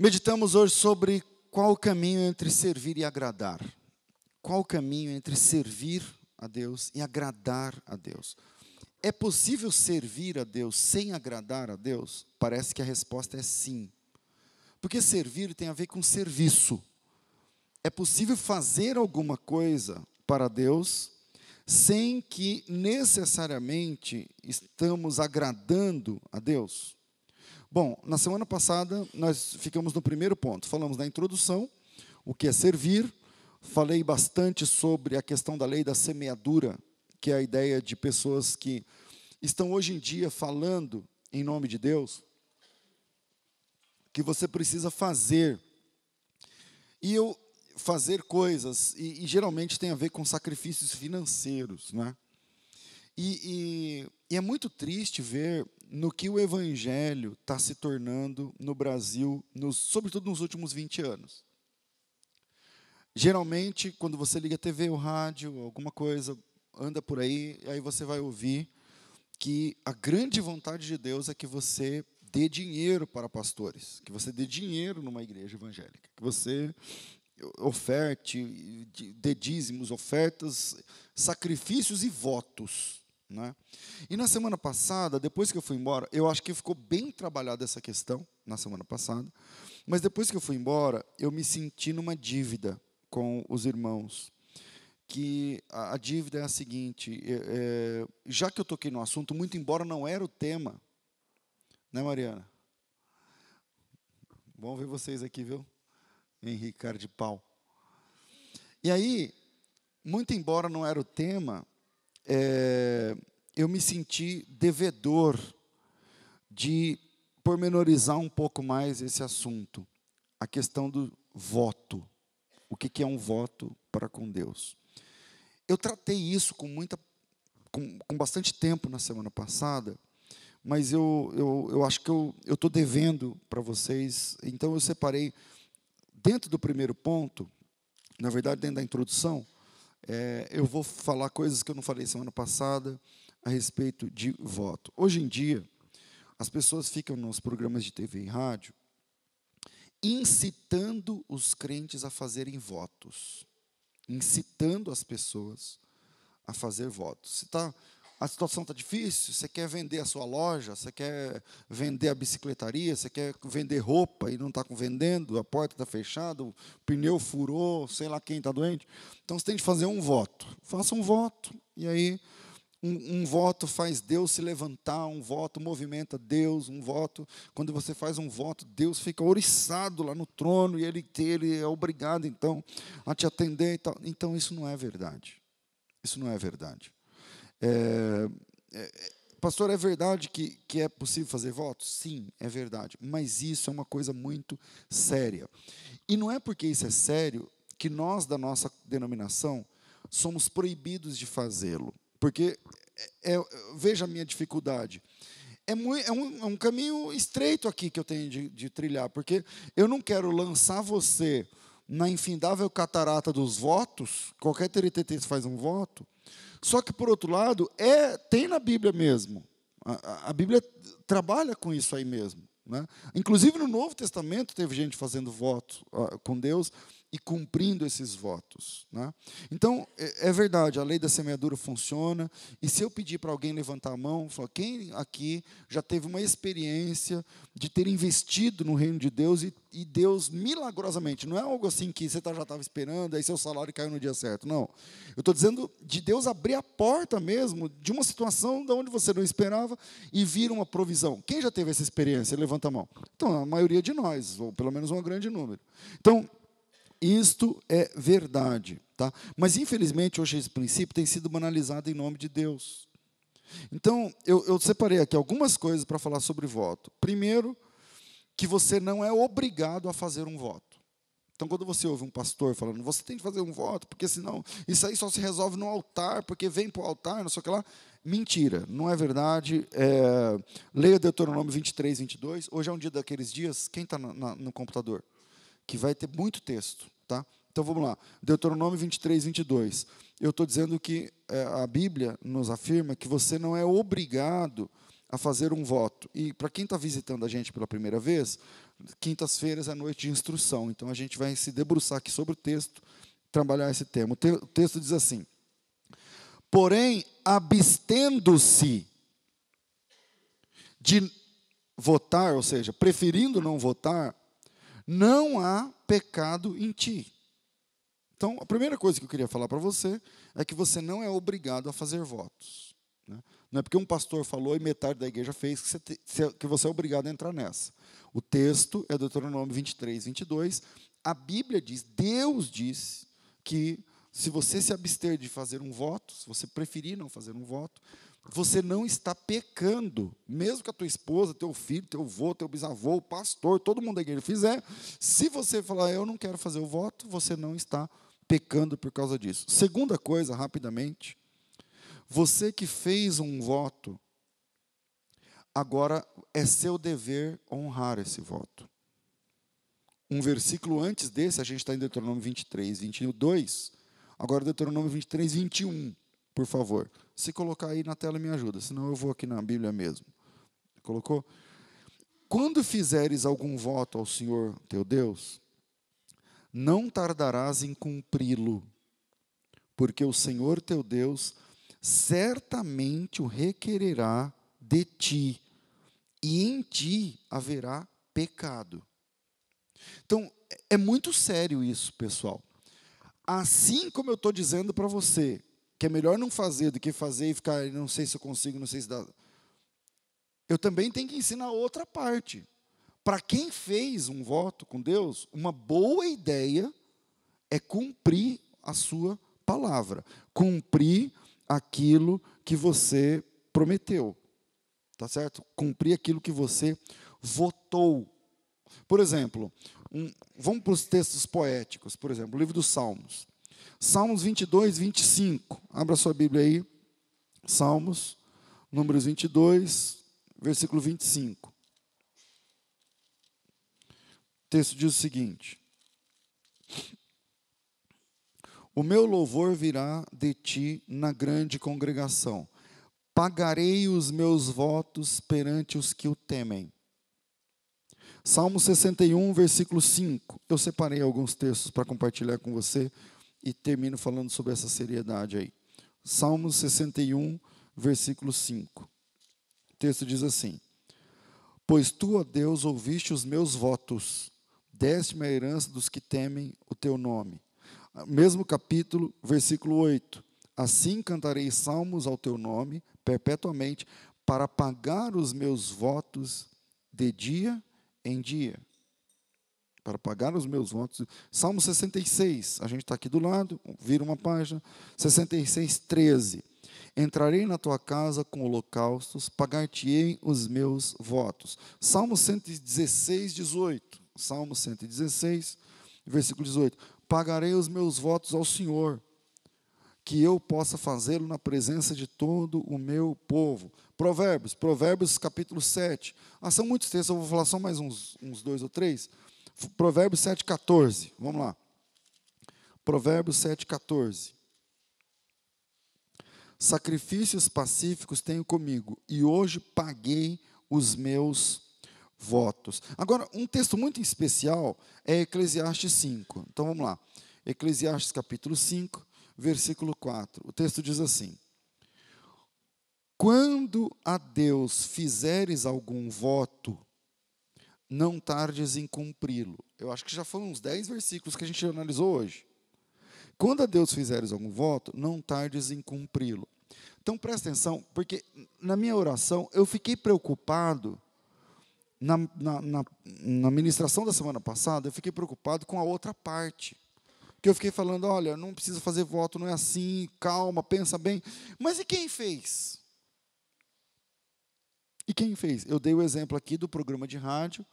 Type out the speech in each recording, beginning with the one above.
Meditamos hoje sobre qual o caminho entre servir e agradar. Qual o caminho entre servir a Deus e agradar a Deus? É possível servir a Deus sem agradar a Deus? Parece que a resposta é sim. Porque servir tem a ver com serviço. É possível fazer alguma coisa para Deus sem que necessariamente estamos agradando a Deus? Bom, na semana passada nós ficamos no primeiro ponto, falamos da introdução, o que é servir, falei bastante sobre a questão da lei da semeadura, que é a ideia de pessoas que estão hoje em dia falando em nome de Deus, que você precisa fazer. E eu fazer coisas, e, e geralmente tem a ver com sacrifícios financeiros, né? E, e, e é muito triste ver no que o evangelho está se tornando no Brasil, nos, sobretudo nos últimos 20 anos. Geralmente, quando você liga a TV, o rádio, alguma coisa, anda por aí, aí você vai ouvir que a grande vontade de Deus é que você dê dinheiro para pastores, que você dê dinheiro numa igreja evangélica, que você oferte, dê dízimos, ofertas, sacrifícios e votos. Né? E na semana passada, depois que eu fui embora, eu acho que ficou bem trabalhada essa questão na semana passada, mas depois que eu fui embora, eu me senti numa dívida com os irmãos. Que a, a dívida é a seguinte: é, é, já que eu toquei no assunto, muito embora não era o tema, né, Mariana? Bom ver vocês aqui, viu? Henrique, de pau. E aí, muito embora não era o tema, é, eu me senti devedor de pormenorizar um pouco mais esse assunto, a questão do voto. O que, é um voto para com Deus? Eu tratei isso com muita, com, com bastante tempo na semana passada, mas eu, eu, eu acho que eu estou devendo para vocês, então eu separei, dentro do primeiro ponto, na verdade, dentro da introdução, é, eu vou falar coisas que eu não falei semana passada a respeito de voto. Hoje em dia, as pessoas ficam nos programas de TV e rádio incitando os crentes a fazerem votos, incitando as pessoas a fazer votos. Se tá, a situação está difícil, você quer vender a sua loja, você quer vender a bicicletaria, você quer vender roupa e não está vendendo, a porta está fechada, o pneu furou, sei lá quem está doente. Então você tem que fazer um voto. Faça um voto. E aí, um, um, voto faz Deus se levantar, um voto movimenta Deus, um voto. Quando você faz um voto, Deus fica oriçado lá no trono e ele, ele é obrigado, então, a te atender. E tal. Então, isso não é verdade. Isso não é verdade. É, é, pastor, é verdade que, que é possível fazer votos? Sim, é verdade. Mas isso é uma coisa muito séria. E não é porque isso é sério que nós, da nossa denominação, somos proibidos de fazê-lo. Porque, é, é, veja a minha dificuldade. É, muito, é, um, é, um, caminho estreito aqui que eu tenho de, de trilhar, porque eu não quero lançar você na infindável catarata dos votos, qualquer TRTT faz um voto, só que, por outro lado, é, tem na Bíblia mesmo. A, a Bíblia trabalha com isso aí mesmo. Né? Inclusive no Novo Testamento teve gente fazendo voto uh, com Deus e cumprindo esses votos. Né? Então, é, é, verdade, a lei da semeadura funciona, e se eu pedir para alguém levantar a mão, falar, quem aqui já teve uma experiência de ter investido no reino de Deus e, e Deus, milagrosamente, não é algo assim que você tá, já estava esperando, aí seu salário caiu no dia certo, não. Eu estou dizendo de Deus abrir a porta mesmo de uma situação de onde você não esperava e vir uma provisão. Quem já teve essa experiência? Levanta a mão. Então, a maioria de nós, ou pelo menos um grande número. Então, isto é verdade. Tá? Mas, infelizmente, hoje esse princípio tem sido banalizado em nome de Deus. Então, eu, eu separei aqui algumas coisas para falar sobre voto. Primeiro, que você não é obrigado a fazer um voto. Então, quando você ouve um pastor falando, você tem que fazer um voto, porque senão isso aí só se resolve no altar, porque vem para o altar, não sei o que lá. Mentira, não é verdade. É, leia Deuteronômio 23, 22. Hoje é um dia daqueles dias. Quem está no computador? Que vai ter muito texto. Tá? Então vamos lá. Deuteronômio 23, 22. Eu estou dizendo que é, a Bíblia nos afirma que você não é obrigado a fazer um voto. E para quem está visitando a gente pela primeira vez, quintas-feiras é noite de instrução, então a gente vai se debruçar aqui sobre o texto, trabalhar esse tema. O texto diz assim: Porém, abstendo-se de votar, ou seja, preferindo não votar, não há pecado em ti. Então, a primeira coisa que eu queria falar para você é que você não é obrigado a fazer votos. Né? Não é porque um pastor falou e metade da igreja fez que você, te, que você é obrigado a entrar nessa. O texto é Deuteronômio 23, 22. A Bíblia diz, Deus diz, que se você se abster de fazer um voto, se você preferir não fazer um voto, você não está pecando, mesmo que a tua esposa, teu filho, teu avô, teu bisavô, o pastor, todo mundo da igreja fizer, se você falar, eu não quero fazer o voto, você não está pecando por causa disso. Segunda coisa, rapidamente, você que fez um voto, agora é seu dever honrar esse voto. Um versículo antes desse, a gente está em Deuteronômio 23, 22. Agora, Deuteronômio 23, 21, por favor. Se colocar aí na tela, me ajuda, senão eu vou aqui na Bíblia mesmo. Colocou? Quando fizeres algum voto ao Senhor teu Deus, não tardarás em cumpri-lo, porque o Senhor teu Deus certamente o requererá de ti, e em ti haverá pecado. Então, é muito sério isso, pessoal. Assim como eu estou dizendo para você, que é melhor não fazer do que fazer e ficar, não sei se eu consigo, não sei se dá. Eu também tenho que ensinar outra parte. Para quem fez um voto com Deus, uma boa ideia é cumprir a sua palavra, cumprir aquilo que você prometeu. Tá certo? Cumprir aquilo que você votou. Por exemplo, um, vamos para os textos poéticos, por exemplo, o livro dos Salmos. Salmos 22, 25. Abra sua Bíblia aí. Salmos, números 22, versículo 25. O texto diz o seguinte: O meu louvor virá de ti na grande congregação. Pagarei os meus votos perante os que o temem. Salmo 61, versículo 5. Eu separei alguns textos para compartilhar com você e termino falando sobre essa seriedade aí. Salmo 61, versículo 5. O texto diz assim: Pois tu, ó Deus, ouviste os meus votos, deste-me a herança dos que temem o teu nome. Mesmo capítulo, versículo 8. Assim cantarei salmos ao teu nome perpetuamente, para pagar os meus votos de dia em dia. Para pagar os meus votos. Salmo 66, a gente está aqui do lado, vira uma página. 66, 13. Entrarei na tua casa com holocaustos, pagar-te-ei os meus votos. Salmo 116, 18. Salmo 116, versículo 18. Pagarei os meus votos ao Senhor, que eu possa fazê-lo na presença de todo o meu povo. Provérbios, Provérbios capítulo 7. Ah, são muitos textos, eu vou falar só mais uns, uns dois ou três. Provérbios 7, 14. Vamos lá. Provérbios 7, 14. Sacrifícios pacíficos tenho comigo, e hoje paguei os meus votos. Agora, um texto muito especial é Eclesiastes 5. Então vamos lá. Eclesiastes capítulo 5, versículo 4. O texto diz assim: quando a Deus fizeres algum voto, não tardes em cumpri-lo. Eu acho que já foram uns 10 versículos que a gente analisou hoje. Quando a Deus fizeres algum voto, não tardes em cumpri-lo. Então presta atenção, porque na minha oração eu fiquei preocupado, na, na, na, na ministração da semana passada, eu fiquei preocupado com a outra parte. Que eu fiquei falando, olha, não precisa fazer voto, não é assim, calma, pensa bem. Mas e quem fez? E quem fez? Eu dei o exemplo aqui do programa de rádio,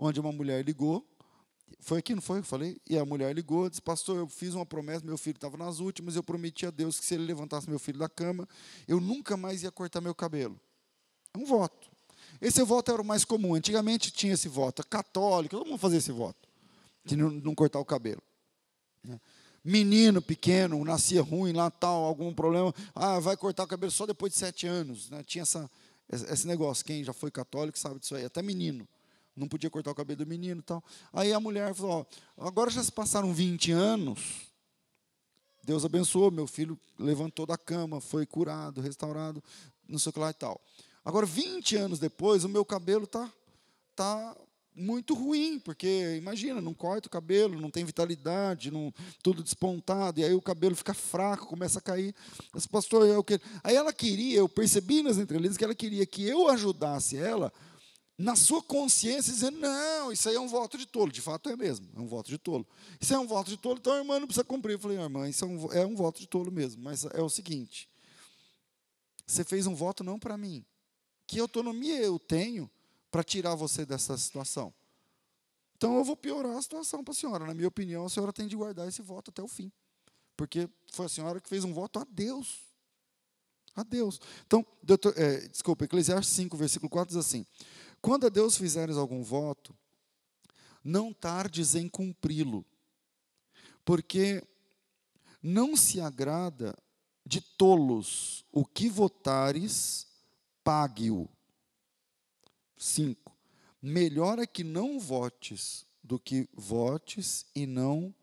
onde uma mulher ligou. Foi aqui, não foi? Eu falei? E a mulher ligou, disse: Pastor, eu fiz uma promessa, meu filho estava nas últimas, eu prometi a Deus que se ele levantasse meu filho da cama, eu nunca mais ia cortar meu cabelo. É um voto. Esse voto era o mais comum. Antigamente tinha esse voto. Católico, todo mundo fazia esse voto. De não, não cortar o cabelo. Né? Menino pequeno, nascia ruim lá, tal, algum problema. Ah, vai cortar o cabelo só depois de sete anos. Né? Tinha essa, esse negócio, quem já foi católico sabe disso aí, até menino. Não podia cortar o cabelo do menino e tal. Aí a mulher falou: ó, agora já se passaram 20 anos, Deus abençoou, meu filho levantou da cama, foi curado, restaurado, não sei o que lá e tal. Agora, 20 anos depois, o meu cabelo está tá muito ruim, porque imagina, não corta o cabelo, não tem vitalidade, não, tudo despontado, e aí o cabelo fica fraco, começa a cair. Esse pastor, eu que... Aí ela queria, eu percebi nas entrelinhas que ela queria que eu ajudasse ela na sua consciência, dizendo: não, isso aí é um voto de tolo. De fato é mesmo, é um voto de tolo. Isso é um voto de tolo, então a irmã não precisa cumprir. Eu falei: irmã, isso é um, é um voto de tolo mesmo, mas é o seguinte: você fez um voto não para mim. Que autonomia eu tenho para tirar você dessa situação? Então eu vou piorar a situação para a senhora. Na minha opinião, a senhora tem de guardar esse voto até o fim. Porque foi a senhora que fez um voto a Deus. A Deus. Então, doutor, é, desculpa, Eclesiastes 5, versículo 4 diz assim: quando a Deus fizeres algum voto, não tardes em cumpri-lo, porque não se agrada de tolos o que votares, pague-o. 5. Melhor é que não votes do que votes e não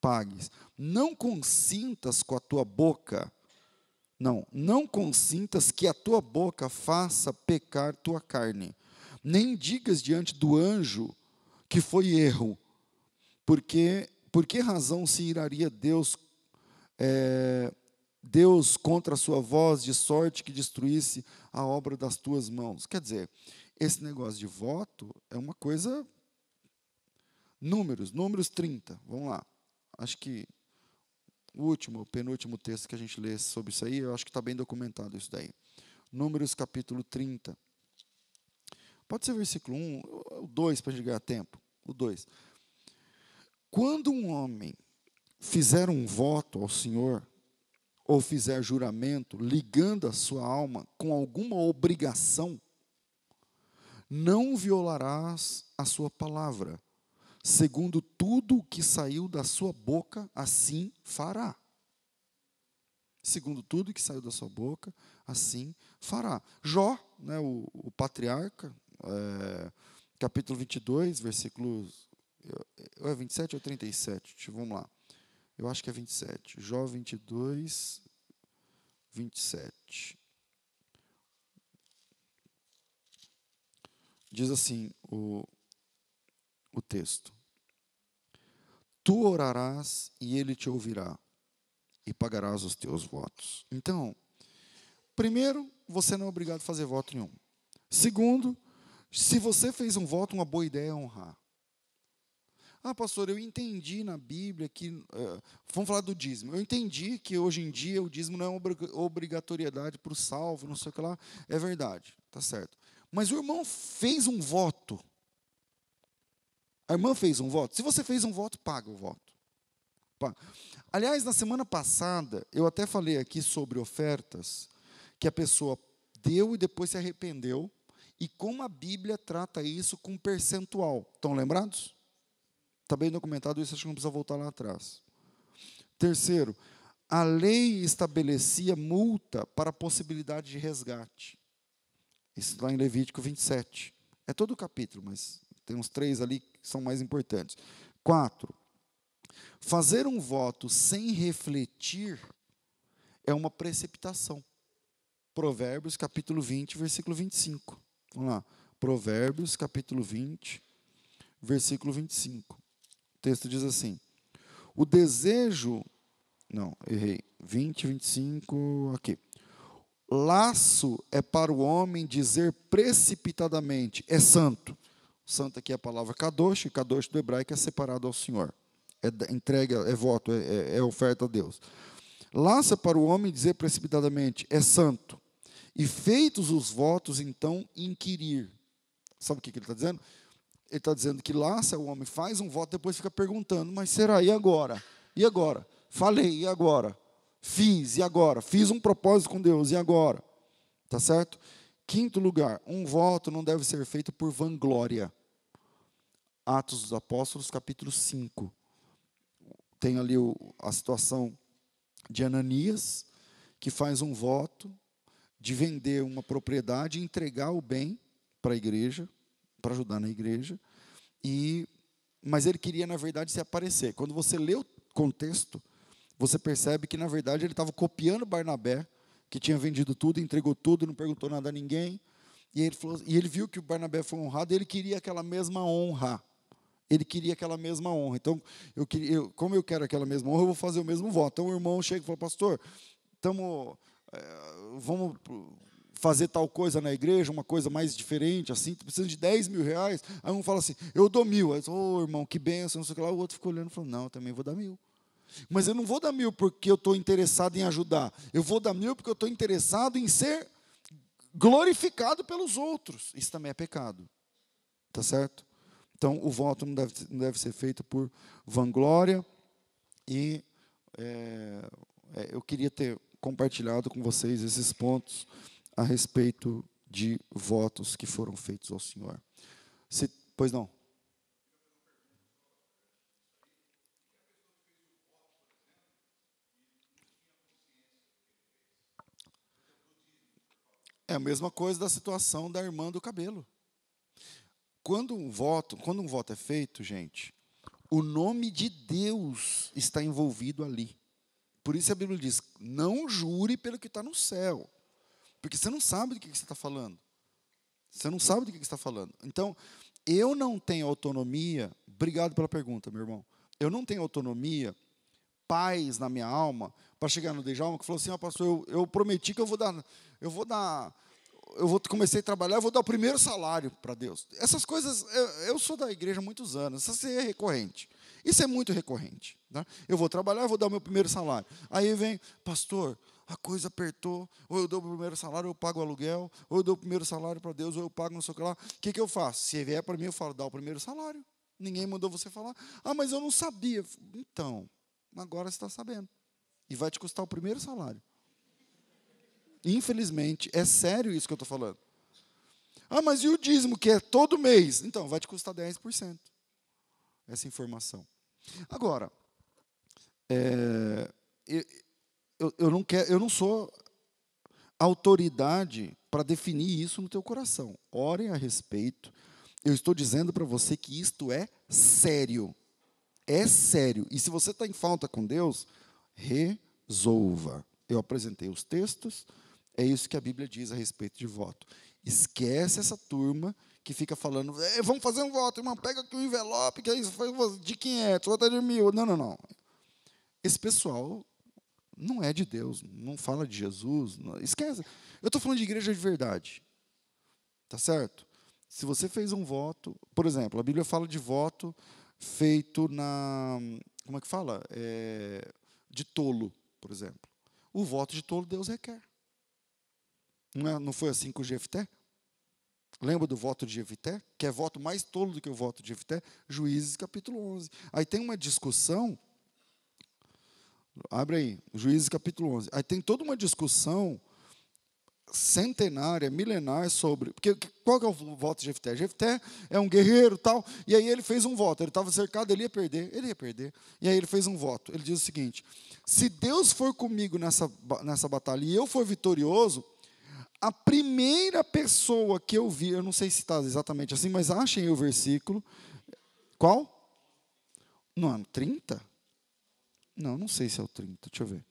pagues. Não consintas com a tua boca, não, não consintas que a tua boca faça pecar tua carne nem digas diante do anjo que foi erro, porque por que razão se iraria Deus é, Deus contra a sua voz de sorte que destruísse a obra das tuas mãos? Quer dizer, esse negócio de voto é uma coisa números, números 30. Vamos lá. Acho que o último, o penúltimo texto que a gente lê sobre isso aí, eu acho que está bem documentado isso daí. Números capítulo 30. Pode ser o versículo 1, o 2 para a gente ganhar tempo. O 2. Quando um homem fizer um voto ao Senhor, ou fizer juramento, ligando a sua alma com alguma obrigação, não violarás a sua palavra. Segundo tudo o que saiu da sua boca, assim fará. Segundo tudo que saiu da sua boca, assim fará. Jó, né, o, o patriarca, é, capítulo 22, versículos. É 27 ou 37? Vamos lá. Eu acho que é 27. Jó 22, 27. Diz assim o, o texto: Tu orarás e ele te ouvirá, e pagarás os teus votos. Então, primeiro, você não é obrigado a fazer voto nenhum. Segundo, se você fez um voto, uma boa ideia é honrar. Ah, pastor, eu entendi na Bíblia que. Uh, vamos falar do dízimo. Eu entendi que hoje em dia o dízimo não é obrigatoriedade para o salvo, não sei o que lá. É verdade, tá certo. Mas o irmão fez um voto. A irmã fez um voto. Se você fez um voto, paga o voto. Paga. Aliás, na semana passada, eu até falei aqui sobre ofertas que a pessoa deu e depois se arrependeu e como a Bíblia trata isso com percentual. Estão lembrados? Está bem documentado isso, acho que não precisa voltar lá atrás. Terceiro, a lei estabelecia multa para a possibilidade de resgate. Isso está em Levítico 27. É todo o capítulo, mas tem uns três ali que são mais importantes. Quatro, fazer um voto sem refletir é uma precipitação. Provérbios capítulo 20, versículo 25. Vamos lá. Provérbios, capítulo 20, versículo 25. O texto diz assim: O desejo. Não, errei. 20, 25, aqui. Laço é para o homem dizer precipitadamente, é santo. Santo aqui é a palavra kadosh, e kadosh do hebraico é separado ao Senhor. É entrega, é voto, é, é, é oferta a Deus. Laço é para o homem dizer precipitadamente, é santo. E feitos os votos, então, inquirir. Sabe o que ele está dizendo? Ele está dizendo que lá, se o homem faz um voto, depois fica perguntando, mas será? E agora? E agora? Falei, e agora? Fiz, e agora? Fiz um propósito com Deus, e agora? Tá certo? Quinto lugar, um voto não deve ser feito por vanglória. Atos dos Apóstolos, capítulo 5. Tem ali o, a situação de Ananias, que faz um voto de vender uma propriedade entregar o bem para a igreja, para ajudar na igreja. E mas ele queria na verdade se aparecer. Quando você lê o contexto, você percebe que na verdade ele estava copiando Barnabé, que tinha vendido tudo, entregou tudo, não perguntou nada a ninguém. E ele, falou, e ele viu que o Barnabé foi honrado, e ele queria aquela mesma honra. Ele queria aquela mesma honra. Então, eu queria, eu, como eu quero aquela mesma honra, eu vou fazer o mesmo voto. Então, o irmão chega e fala, pastor, tamo, é, vamos fazer tal coisa na igreja, uma coisa mais diferente, assim, precisa de 10 mil reais. Aí um fala assim, eu dou mil. Aí, ô oh, irmão, que benção, não sei o que lá. O outro ficou olhando e falou, não, eu também vou dar mil. Mas eu não vou dar mil porque eu estou interessado em ajudar. Eu vou dar mil porque eu estou interessado em ser glorificado pelos outros. Isso também é pecado. Tá certo? Então, o voto não deve, não deve ser feito por vanglória. E é, eu queria ter compartilhado com vocês esses pontos a respeito de votos que foram feitos ao Senhor. Se, pois não. É a mesma coisa da situação da irmã do cabelo. Quando um voto, quando um voto é feito, gente, o nome de Deus está envolvido ali. Por isso a Bíblia diz: não jure pelo que está no céu, porque você não sabe do que você está falando. Você não sabe do que você está falando. Então, eu não tenho autonomia. Obrigado pela pergunta, meu irmão. Eu não tenho autonomia, paz na minha alma, para chegar no Dejalma que falou assim: oh, pastor, eu, eu prometi que eu vou dar eu vou dar, eu vou comecei a trabalhar, eu vou dar o primeiro salário para Deus. Essas coisas, eu, eu, sou da igreja há muitos anos, isso é recorrente. Isso é muito recorrente. Tá? Eu vou trabalhar, vou dar o meu primeiro salário. Aí vem, pastor, a coisa apertou, ou eu dou o primeiro salário, ou eu pago o aluguel, ou eu dou o primeiro salário para Deus, ou eu pago não sei o que lá. O que, que eu faço? Se vier para mim, eu falo, dá o primeiro salário. Ninguém mandou você falar. Ah, mas eu não sabia. Então, agora você está sabendo. E vai te custar o primeiro salário. Infelizmente, é sério isso que eu estou falando. Ah, mas e o dízimo, que é todo mês? Então, vai te custar 10%. Essa informação. Agora, é, eu, eu, não quero, eu não sou autoridade para definir isso no teu coração. Orem a respeito. Eu estou dizendo para você que isto é sério. É sério. E se você está em falta com Deus, resolva. Eu apresentei os textos, é isso que a Bíblia diz a respeito de voto. Esquece essa turma que fica falando, vamos fazer um voto, irmão, pega aqui o um envelope, que é isso, de 500, outra de mil. Não, não, não. Esse pessoal não é de Deus, não fala de Jesus. Não, esquece. Eu estou falando de igreja de verdade. Tá certo? Se você fez um voto, por exemplo, a Bíblia fala de voto feito na. Como é que fala? É, de tolo, por exemplo. O voto de tolo Deus requer. Não, é, não foi assim com o Jefté? Lembra do voto de Jefté? Que é voto mais tolo do que o voto de Jefté? Juízes capítulo 11. Aí tem uma discussão. Abre aí, Juízes capítulo 11. Aí tem toda uma discussão centenária, milenar sobre. Porque qual que é o voto de Jefté? Jefté é um guerreiro tal. E aí ele fez um voto. Ele estava cercado, ele ia perder. Ele ia perder. E aí ele fez um voto. Ele diz o seguinte: se Deus for comigo nessa, nessa batalha e eu for vitorioso, a primeira pessoa que eu vi, eu não sei se está exatamente assim, mas achem o versículo. Qual? No ano 30? Não, não sei se é o 30, deixa eu ver.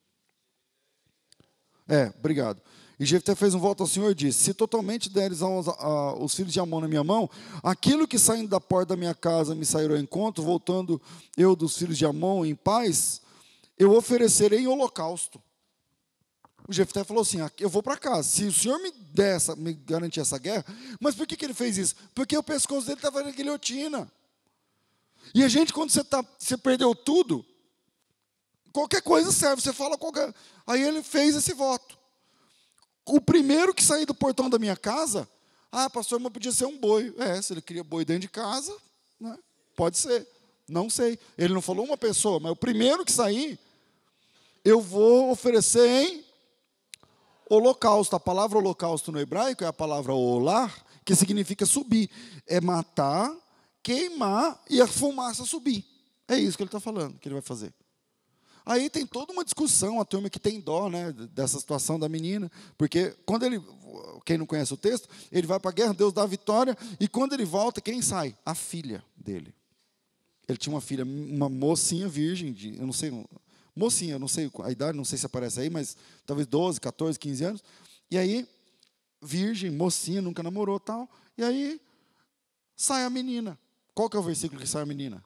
É, obrigado. E Jefté fez um voto ao Senhor e disse: Se totalmente deres aos, a, os filhos de Amon na minha mão, aquilo que saindo da porta da minha casa me sairá ao encontro, voltando eu dos filhos de Amon em paz, eu oferecerei em holocausto. O Jefté falou assim: eu vou para casa. Se o senhor me der essa, me garantir essa guerra, mas por que, que ele fez isso? Porque o pescoço dele estava na guilhotina. E a gente, quando você, tá, você perdeu tudo, qualquer coisa serve, você fala qualquer. Aí ele fez esse voto. O primeiro que sair do portão da minha casa, ah, pastor, mas podia ser um boi. É, se ele queria boi dentro de casa, né? pode ser. Não sei. Ele não falou uma pessoa, mas o primeiro que sair, eu vou oferecer em holocausto. A palavra holocausto no hebraico é a palavra olar, que significa subir. É matar, queimar e a fumaça subir. É isso que ele está falando, que ele vai fazer. Aí tem toda uma discussão, a turma que tem dó né, dessa situação da menina, porque quando ele, quem não conhece o texto, ele vai para a guerra, Deus dá a vitória, e quando ele volta, quem sai? A filha dele. Ele tinha uma filha, uma mocinha virgem, de, eu não sei, mocinha, não sei a idade, não sei se aparece aí, mas talvez 12, 14, 15 anos. E aí, virgem, mocinha, nunca namorou tal. E aí, sai a menina. Qual que é o versículo que sai a menina?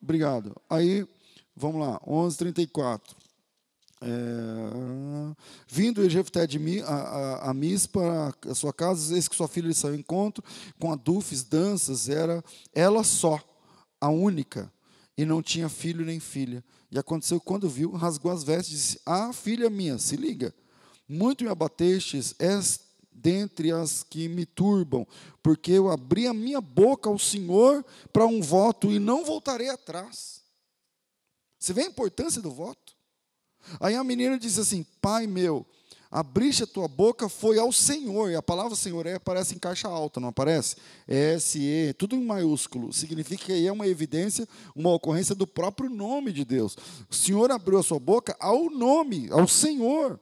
Obrigado. Aí, vamos lá, 11:34. É, vindo Jefté de Mi, a, a, a Mis para a sua casa, eis que sua filha lhe saiu ao encontro, com adufes, danças, era ela só, a única, e não tinha filho nem filha. E aconteceu quando viu, rasgou as vestes e disse: Ah, filha minha, se liga, muito me abatestes, és dentre as que me turbam, porque eu abri a minha boca ao Senhor para um voto e não voltarei atrás. Você vê a importância do voto? Aí a menina diz assim: Pai meu, abriste a tua boca foi ao Senhor. E a palavra Senhor é, aparece em caixa alta, não aparece? S-E, tudo em maiúsculo. Significa que aí é uma evidência, uma ocorrência do próprio nome de Deus. O Senhor abriu a sua boca ao nome, ao Senhor.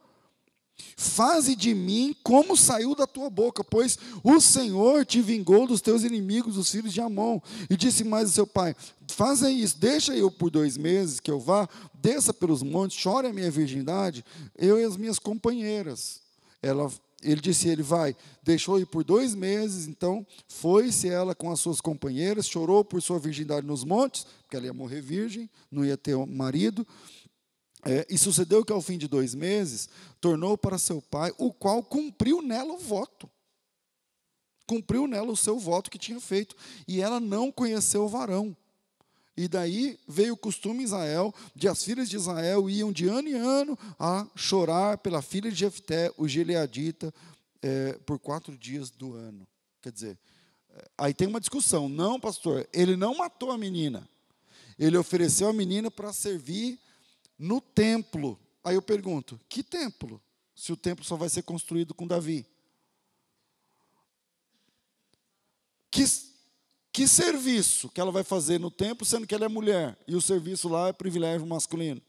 Faze de mim como saiu da tua boca, pois o Senhor te vingou dos teus inimigos, os filhos de Amon. E disse mais ao seu pai: Faça isso, deixa eu por dois meses que eu vá, desça pelos montes, chore a minha virgindade, eu e as minhas companheiras. Ela, ele disse: Ele vai, deixou ir por dois meses, então foi-se ela com as suas companheiras, chorou por sua virgindade nos montes, porque ela ia morrer virgem, não ia ter marido. É, e sucedeu que ao fim de dois meses, tornou para seu pai, o qual cumpriu nela o voto. Cumpriu nela o seu voto que tinha feito. E ela não conheceu o varão. E daí veio o costume em Israel, de as filhas de Israel iam de ano em ano a chorar pela filha de Jefté, o Gileadita, é, por quatro dias do ano. Quer dizer, é, aí tem uma discussão. Não, pastor, ele não matou a menina. Ele ofereceu a menina para servir no templo. Aí eu pergunto: que templo? Se o templo só vai ser construído com Davi. Que, que serviço que ela vai fazer no templo, sendo que ela é mulher, e o serviço lá é privilégio masculino?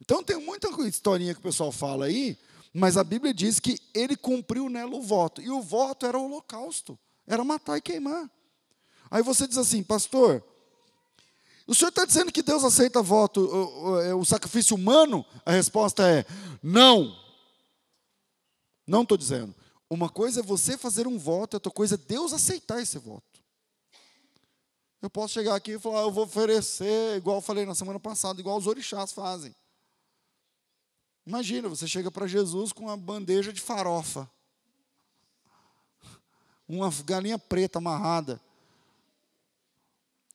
Então tem muita historinha que o pessoal fala aí, mas a Bíblia diz que ele cumpriu nela o voto. E o voto era o holocausto, era matar e queimar. Aí você diz assim, pastor, o senhor está dizendo que Deus aceita voto, o, o, é, o sacrifício humano? A resposta é não. Não estou dizendo. Uma coisa é você fazer um voto, outra coisa é Deus aceitar esse voto. Eu posso chegar aqui e falar, eu vou oferecer, igual eu falei na semana passada, igual os orixás fazem. Imagina, você chega para Jesus com uma bandeja de farofa, uma galinha preta amarrada.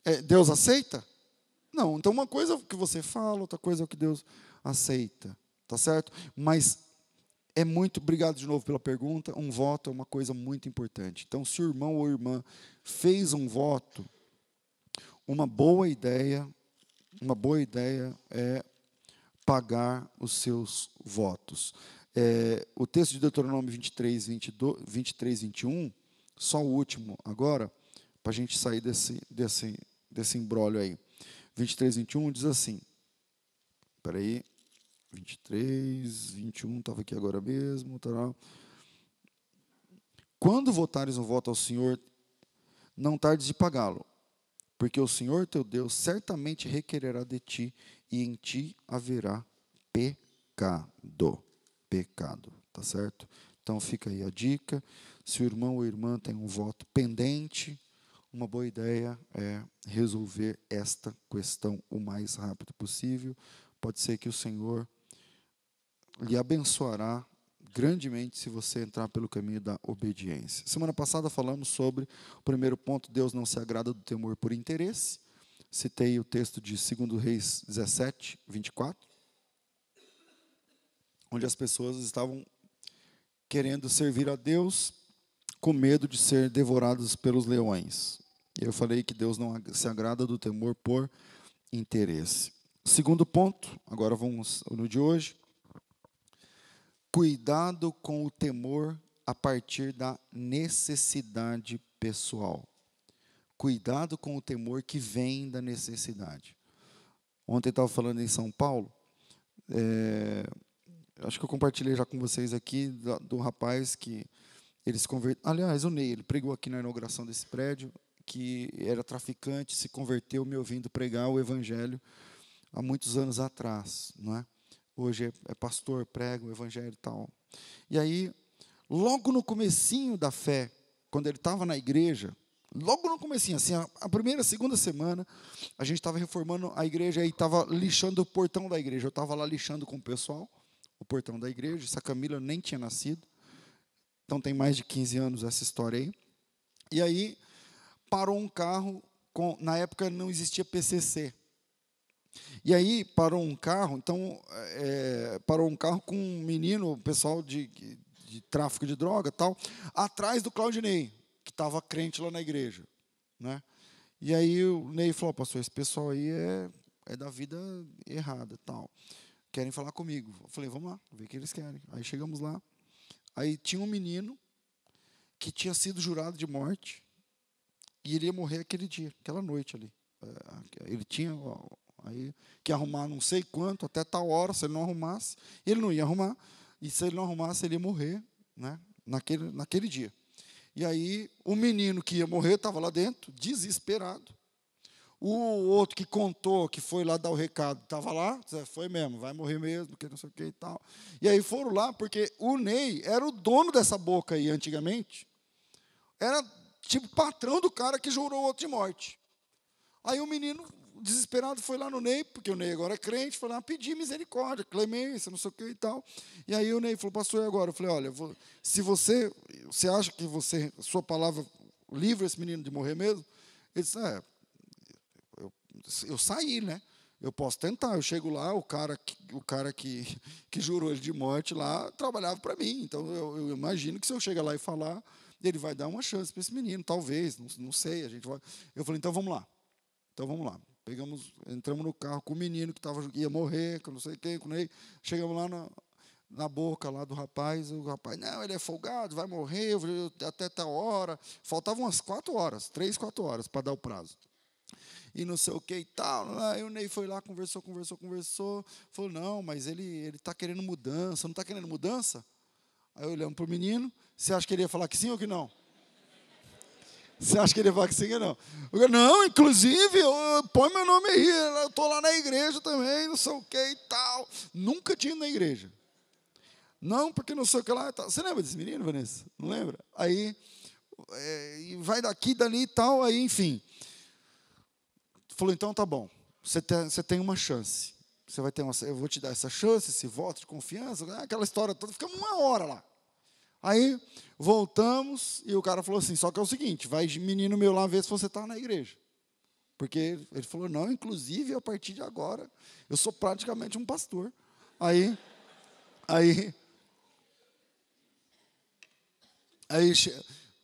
É, Deus aceita? Não, então uma coisa é o que você fala, outra coisa é o que Deus aceita, tá certo? Mas é muito, obrigado de novo pela pergunta, um voto é uma coisa muito importante. Então, se o irmão ou irmã fez um voto, uma boa ideia, uma boa ideia é pagar os seus votos. É, o texto de Deuteronômio 23, 22, 23, 21, só o último agora, para a gente sair desse, desse, desse embrólio aí. 23, 21 diz assim. Espera aí. 23, 21, estava aqui agora mesmo. Tará. Quando votares um voto ao Senhor, não tardes de pagá-lo, porque o Senhor teu Deus certamente requererá de ti, e em ti haverá pecado. Pecado, tá certo? Então fica aí a dica. Se o irmão ou irmã tem um voto pendente, uma boa ideia é resolver esta questão o mais rápido possível. Pode ser que o Senhor lhe abençoará grandemente se você entrar pelo caminho da obediência. Semana passada falamos sobre o primeiro ponto, Deus não se agrada do temor por interesse. Citei o texto de 2 Reis 17, 24, onde as pessoas estavam querendo servir a Deus com medo de ser devorados pelos leões. Eu falei que Deus não se agrada do temor por interesse. Segundo ponto, agora vamos no de hoje. Cuidado com o temor a partir da necessidade pessoal. Cuidado com o temor que vem da necessidade. Ontem estava falando em São Paulo. É, acho que eu compartilhei já com vocês aqui do, do rapaz que ele se. Aliás, o Ney, ele pregou aqui na inauguração desse prédio, que era traficante, se converteu me ouvindo pregar o evangelho há muitos anos atrás, não é? Hoje é, é pastor, prega o evangelho e tal. E aí, logo no comecinho da fé, quando ele estava na igreja, logo no comecinho, assim, a primeira, segunda semana, a gente estava reformando a igreja e estava lixando o portão da igreja. Eu estava lá lixando com o pessoal o portão da igreja. Essa Camila nem tinha nascido. Então tem mais de 15 anos essa história aí. E aí parou um carro, com, na época não existia PCC. E aí parou um carro, então é, parou um carro com um menino, pessoal de, de tráfico de droga tal, atrás do Claudinei, que estava crente lá na igreja. Né? E aí o Ney falou, pastor, esse pessoal aí é, é da vida errada tal. Querem falar comigo. Eu falei, vamos lá, ver o que eles querem. Aí chegamos lá. Aí tinha um menino que tinha sido jurado de morte e ele ia morrer aquele dia, aquela noite ali. É, ele tinha aí que arrumar não sei quanto, até tal hora, se ele não arrumasse, ele não ia arrumar, e se ele não arrumasse, ele ia morrer, né? naquele, naquele dia. E aí, o menino que ia morrer estava lá dentro, desesperado. O outro que contou, que foi lá dar o recado, estava lá, foi mesmo, vai morrer mesmo, que não sei o que e tal. E aí foram lá, porque o Ney era o dono dessa boca aí antigamente. Era tipo patrão do cara que jurou o outro de morte. Aí o menino, desesperado, foi lá no Ney, porque o Ney agora é crente, foi lá pedir misericórdia, clemência, não sei o que e tal. E aí o Ney falou, pastor, e agora? Eu falei, olha, se você, você acha que você, sua palavra livra esse menino de morrer mesmo? Ele disse, é, eu saí, né? Eu posso tentar. Eu chego lá, o cara, que, o cara que, que jurou ele de morte lá trabalhava para mim. Então eu, eu, imagino que se eu chegar lá e falar, ele vai dar uma chance para esse menino, talvez, não, não sei. A gente vai. Eu falei, então vamos lá. Então vamos lá. Pegamos, entramos no carro com o menino que tava, ia morrer, com não sei quem, com ele. Chegamos lá na, na boca lá do rapaz, o rapaz, não, ele é folgado, vai morrer até tal hora. Faltavam umas quatro horas, três, quatro horas para dar o prazo. E não sei o que e tal. Aí o Ney foi lá, conversou, conversou, conversou. Falou, não, mas ele está querendo mudança. Não está querendo mudança? Aí olhamos para o menino, você acha que ele ia falar que sim ou que não? Você acha que ele falar que sim ou não? Eu, não, inclusive, eu, põe meu nome aí, eu estou lá na igreja também, não sei o que e tal. Nunca tinha ido na igreja. Não, porque não sei o que lá. Você lembra desse menino, Vanessa? Não lembra? Aí, é, vai daqui, dali e tal, aí, enfim. Falou, então tá bom, você tem, você tem uma chance. Você vai ter uma, eu vou te dar essa chance, esse voto de confiança, né, aquela história toda. Ficamos uma hora lá. Aí voltamos e o cara falou assim: só que é o seguinte, vai menino meu lá ver se você está na igreja. Porque ele falou: não, inclusive a partir de agora eu sou praticamente um pastor. Aí, aí, aí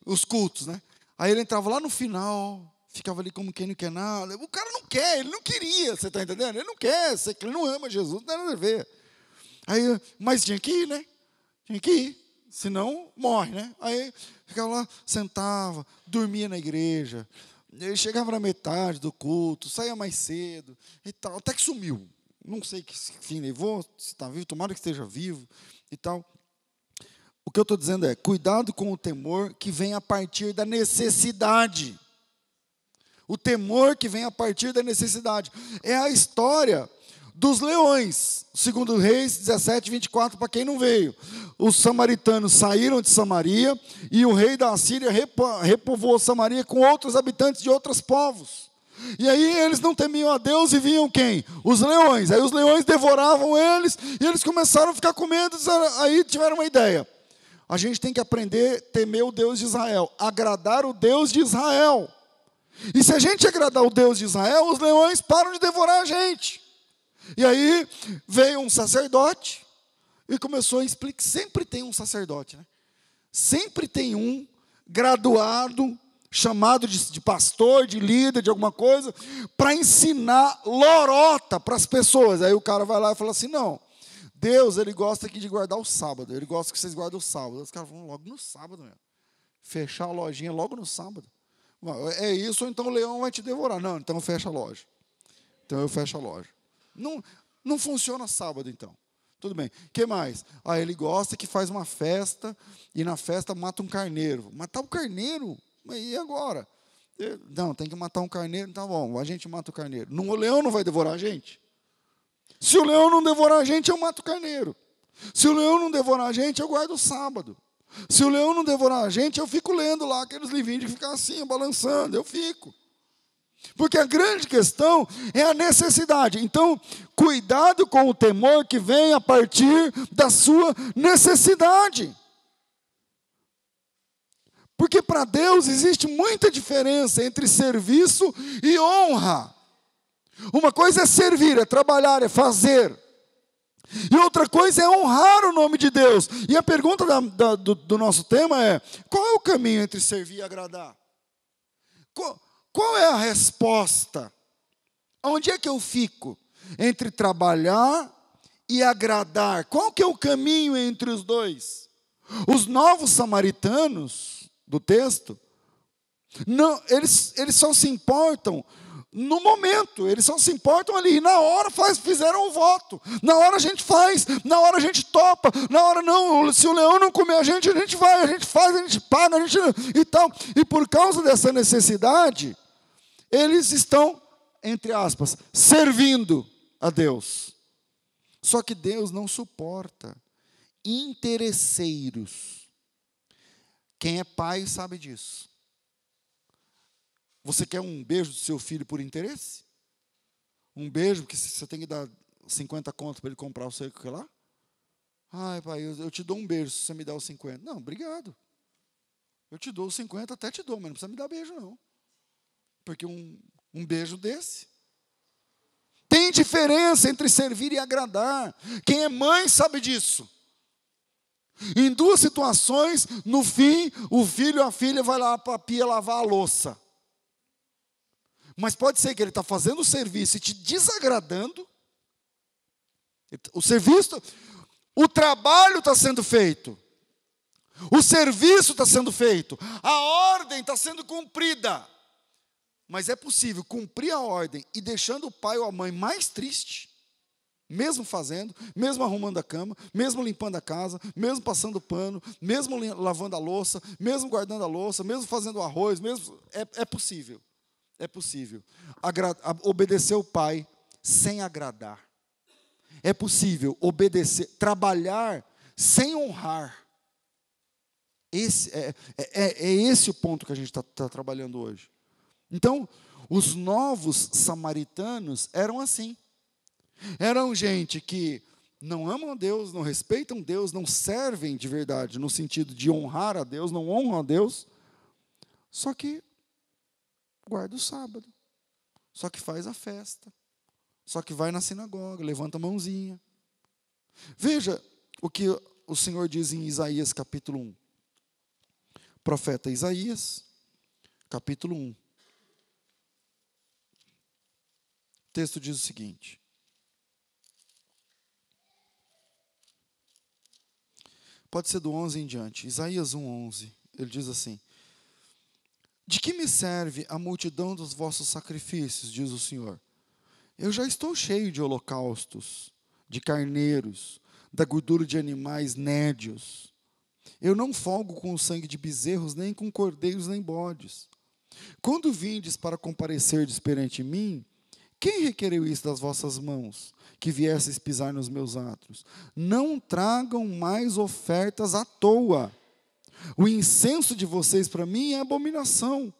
os cultos, né? Aí ele entrava lá no final, ficava ali como quem não quer nada. O cara não quer, ele não queria, você está entendendo? Ele não quer, ele não ama Jesus, não tem nada a ver. Aí, mas tinha que ir, né? Tinha que ir senão morre, né? Aí ficava lá, sentava, dormia na igreja, ele chegava na metade do culto, saía mais cedo e tal, até que sumiu. Não sei que fim levou, se está vivo, tomara que esteja vivo e tal. O que eu estou dizendo é: cuidado com o temor que vem a partir da necessidade. O temor que vem a partir da necessidade. É a história dos leões. Segundo Reis 17, 24, para quem não veio. Os samaritanos saíram de Samaria e o rei da Assíria repovoou Samaria com outros habitantes de outros povos. E aí eles não temiam a Deus e viam quem? Os leões. Aí os leões devoravam eles e eles começaram a ficar com medo. Aí tiveram uma ideia. A gente tem que aprender a temer o Deus de Israel, agradar o Deus de Israel. E se a gente agradar o Deus de Israel, os leões param de devorar a gente. E aí veio um sacerdote e começou a explicar. Sempre tem um sacerdote, né? Sempre tem um graduado, chamado de, de pastor, de líder, de alguma coisa, para ensinar lorota para as pessoas. Aí o cara vai lá e fala assim: não, Deus, ele gosta aqui de guardar o sábado, ele gosta que vocês guardem o sábado. Os caras vão logo no sábado mesmo. Fechar a lojinha logo no sábado. É isso, ou então o leão vai te devorar. Não, então fecha a loja. Então eu fecho a loja. Não, não funciona sábado, então. Tudo bem. Que mais? Ah, ele gosta que faz uma festa e na festa mata um carneiro. Matar o carneiro? E agora? Não, tem que matar um carneiro. Tá bom, a gente mata o carneiro. Não, o leão não vai devorar a gente? Se o leão não devorar a gente, eu mato o carneiro. Se o leão não devorar a gente, eu guardo o sábado. Se o leão não devorar a gente, eu fico lendo lá aqueles livrinhos que ficam assim, balançando. Eu fico. Porque a grande questão é a necessidade. Então, cuidado com o temor que vem a partir da sua necessidade. Porque para Deus existe muita diferença entre serviço e honra. Uma coisa é servir, é trabalhar, é fazer. E outra coisa é honrar o nome de Deus. E a pergunta da, da, do, do, nosso tema é: qual é o caminho entre servir e agradar? Qual, qual é a resposta? Onde é que eu fico entre trabalhar e agradar? Qual que é o caminho entre os dois? Os novos samaritanos do texto, não, eles, eles só se importam no momento, eles só se importam ali, na hora faz, fizeram o voto, na hora a gente faz, na hora a gente topa, na hora não, se o leão não comer a gente, a gente vai, a gente faz, a gente paga, a gente e tal. E por causa dessa necessidade, eles estão, entre aspas, servindo a Deus. Só que Deus não suporta interesseiros. Quem é pai sabe disso. Você quer um beijo do seu filho por interesse? Um beijo que você tem que dar 50 contos para ele comprar o sei o que lá? Ai, pai, eu, te dou um beijo se você me dá os 50. Não, obrigado. Eu te dou os 50, até te dou, mas não precisa me dar beijo, não. Porque um, um beijo desse. Tem diferença entre servir e agradar. Quem é mãe sabe disso. Em duas situações, no fim, o filho ou a filha vai lá para a pia lavar a louça. Mas pode ser que ele está fazendo o serviço e te desagradando. O serviço, o trabalho está sendo feito. O serviço está sendo feito. A ordem está sendo cumprida. Mas é possível cumprir a ordem e deixando o pai ou a mãe mais triste, mesmo fazendo, mesmo arrumando a cama, mesmo limpando a casa, mesmo passando pano, mesmo lavando a louça, mesmo guardando a louça, mesmo fazendo arroz, mesmo é, é possível. É possível. Agra obedecer o pai sem agradar. É possível obedecer, trabalhar sem honrar. Esse, é, é, é, é esse o ponto que a gente está tá trabalhando hoje. Então, os novos samaritanos eram assim. Eram gente que não amam a Deus, não respeitam Deus, não servem de verdade, no sentido de honrar a Deus, não honram a Deus, só que guarda o sábado, só que faz a festa, só que vai na sinagoga, levanta a mãozinha. Veja o que o Senhor diz em Isaías capítulo 1. Profeta Isaías, capítulo 1. O texto diz o seguinte: Pode ser do 11 em diante. Isaías 1:11. Ele diz assim: de que me serve a multidão dos vossos sacrifícios, diz o Senhor? Eu já estou cheio de holocaustos, de carneiros, da gordura de animais nédios. Eu não folgo com o sangue de bezerros, nem com cordeiros, nem bodes. Quando vindes para comparecerdes perante mim, quem requereu isso das vossas mãos, que viesseis pisar nos meus atos? Não tragam mais ofertas à toa o incenso de vocês para mim é abominação.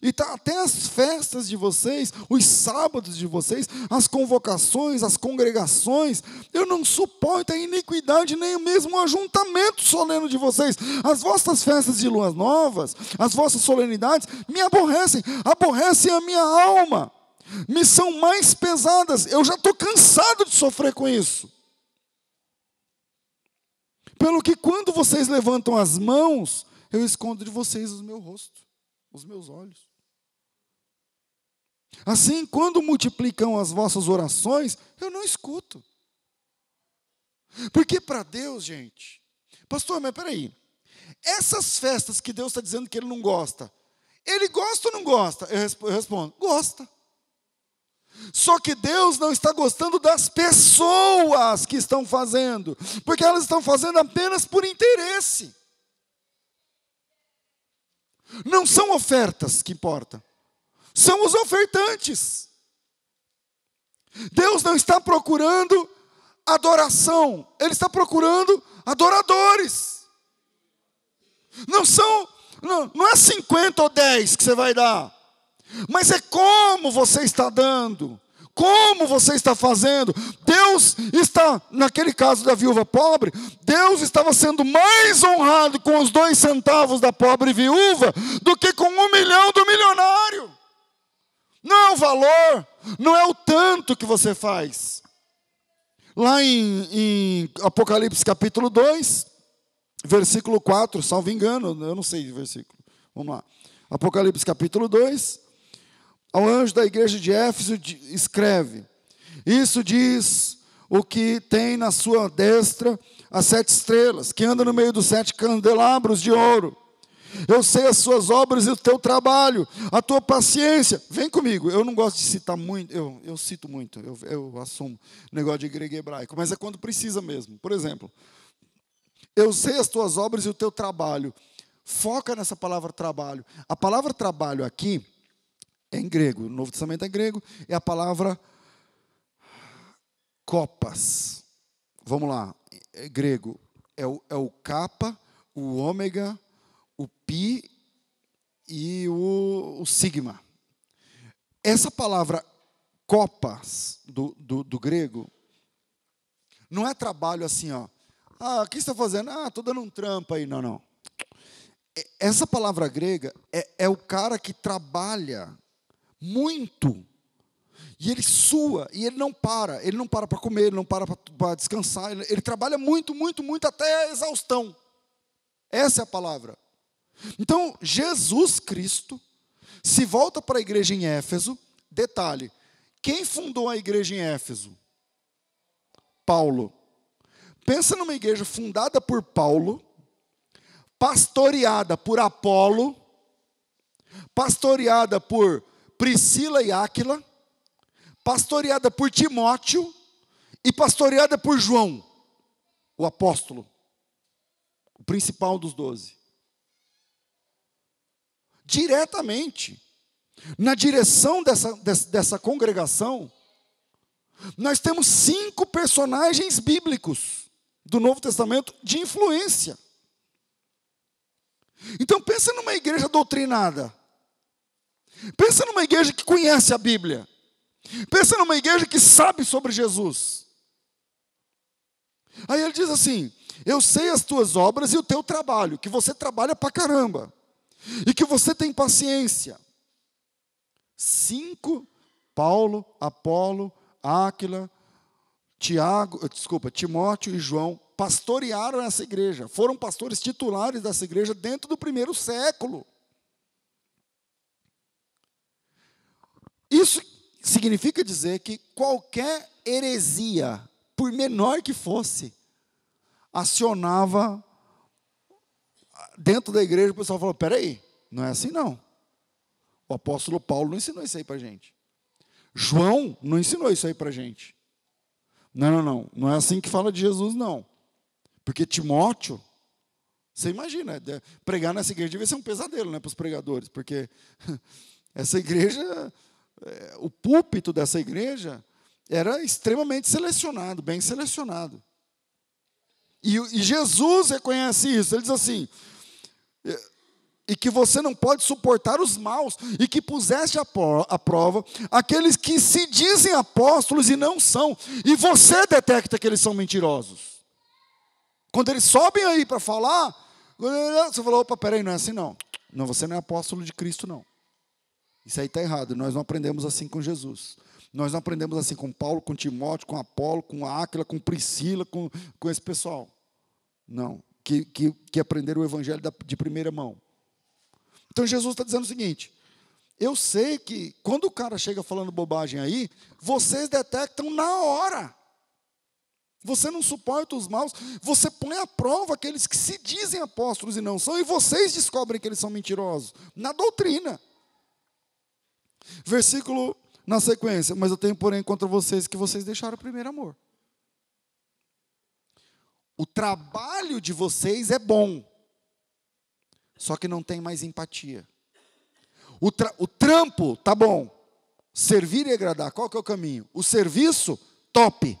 E tá, até as festas de vocês, os sábados de vocês, as convocações, as congregações, eu não suporto a iniquidade, nem mesmo o ajuntamento solene de vocês. As vossas festas de luas novas, as vossas solenidades, me aborrecem, aborrecem a minha alma, me são mais pesadas. Eu já estou cansado de sofrer com isso. Pelo que quando vocês levantam as mãos, eu escondo de vocês o meu rosto, os meus olhos. Assim, quando multiplicam as vossas orações, eu não escuto. Porque para Deus, gente, pastor, mas peraí, essas festas que Deus está dizendo que Ele não gosta, Ele gosta ou não gosta? Eu respondo, gosta. Só que Deus não está gostando das pessoas que estão fazendo, porque elas estão fazendo apenas por interesse. Não são ofertas que importam, são os ofertantes. Deus não está procurando adoração, Ele está procurando adoradores. Não são, não, não é 50 ou 10 que você vai dar, mas é como você está dando, como você está fazendo. Deus está, naquele caso da viúva pobre, Deus estava sendo mais honrado com os dois centavos da pobre viúva do que com um milhão do milionário. Não é o valor, não é o tanto que você faz. Lá em, em Apocalipse capítulo 2, versículo 4, salvo engano, eu não sei o versículo. Vamos lá. Apocalipse capítulo 2, ao anjo da igreja de Éfeso escreve: Isso diz o que tem na sua destra as sete estrelas, que anda no meio dos sete candelabros de ouro. Eu sei as suas obras e o teu trabalho, a tua paciência. Vem comigo. Eu não gosto de citar muito, eu, eu cito muito, eu, eu assumo negócio de grego e hebraico, mas é quando precisa mesmo. Por exemplo, eu sei as tuas obras e o teu trabalho. Foca nessa palavra trabalho. A palavra trabalho aqui é em grego, o Novo Testamento é grego, é a palavra copas. Vamos lá, é grego, é o, é o capa, o ômega, o pi e o, o sigma. Essa palavra copas do, do, do, grego não é trabalho assim, ó. Ah, o que está fazendo? Ah, estou dando um trampo aí. Não, não. É, essa palavra grega é, é o cara que trabalha muito. E ele sua, e ele não para, ele não para para comer, ele não para para descansar, ele, ele trabalha muito, muito, muito até a exaustão. Essa é a palavra. Então, Jesus Cristo se volta para a igreja em Éfeso. Detalhe: quem fundou a igreja em Éfeso? Paulo. Pensa numa igreja fundada por Paulo, pastoreada por Apolo, pastoreada por Priscila e Áquila, pastoreada por Timóteo e pastoreada por João, o apóstolo, o principal dos doze. Diretamente, na direção dessa, dessa, congregação, nós temos cinco personagens bíblicos do Novo Testamento de influência. Então pensa numa igreja doutrinada. Pensa numa igreja que conhece a Bíblia. Pensa numa igreja que sabe sobre Jesus. Aí ele diz assim: Eu sei as tuas obras e o teu trabalho, que você trabalha pra caramba, e que você tem paciência. Cinco, Paulo, Apolo, Áquila, Tiago, desculpa, Timóteo e João pastorearam essa igreja, foram pastores titulares dessa igreja dentro do primeiro século. Isso significa dizer que qualquer heresia, por menor que fosse, acionava dentro da igreja, o pessoal falou: peraí, não é assim não. O apóstolo Paulo não ensinou isso aí para gente. João não ensinou isso aí para gente. Não, não, não. Não é assim que fala de Jesus, não. Porque Timóteo, você imagina, pregar nessa igreja devia ser um pesadelo né, para os pregadores, porque essa igreja é, o púlpito dessa igreja era extremamente selecionado, bem selecionado. E, e Jesus reconhece isso. Ele diz assim: e que você não pode suportar os maus, e que puseste a prova aqueles que se dizem apóstolos e não são, e você detecta que eles são mentirosos. Quando eles sobem aí para falar, você falou: opa, peraí, não é assim não. Não, você não é apóstolo de Cristo, não. Isso aí está errado. Nós não aprendemos assim com Jesus. Nós não aprendemos assim com Paulo, com Timóteo, com Apolo, com Áquila, com Priscila, com, com esse pessoal. Não. Que, que, que aprenderam o evangelho de primeira mão. Então Jesus está dizendo o seguinte: eu sei que quando o cara chega falando bobagem aí, vocês detectam na hora. Você não suporta os maus, você põe à prova aqueles que se dizem apóstolos e não são, e vocês descobrem que eles são mentirosos, na doutrina. Versículo na sequência, mas eu tenho, porém, contra vocês que vocês deixaram o primeiro amor. O trabalho de vocês é bom, só que não tem mais empatia. O, tra o trampo tá bom, servir e agradar, qual que é o caminho? O serviço, top.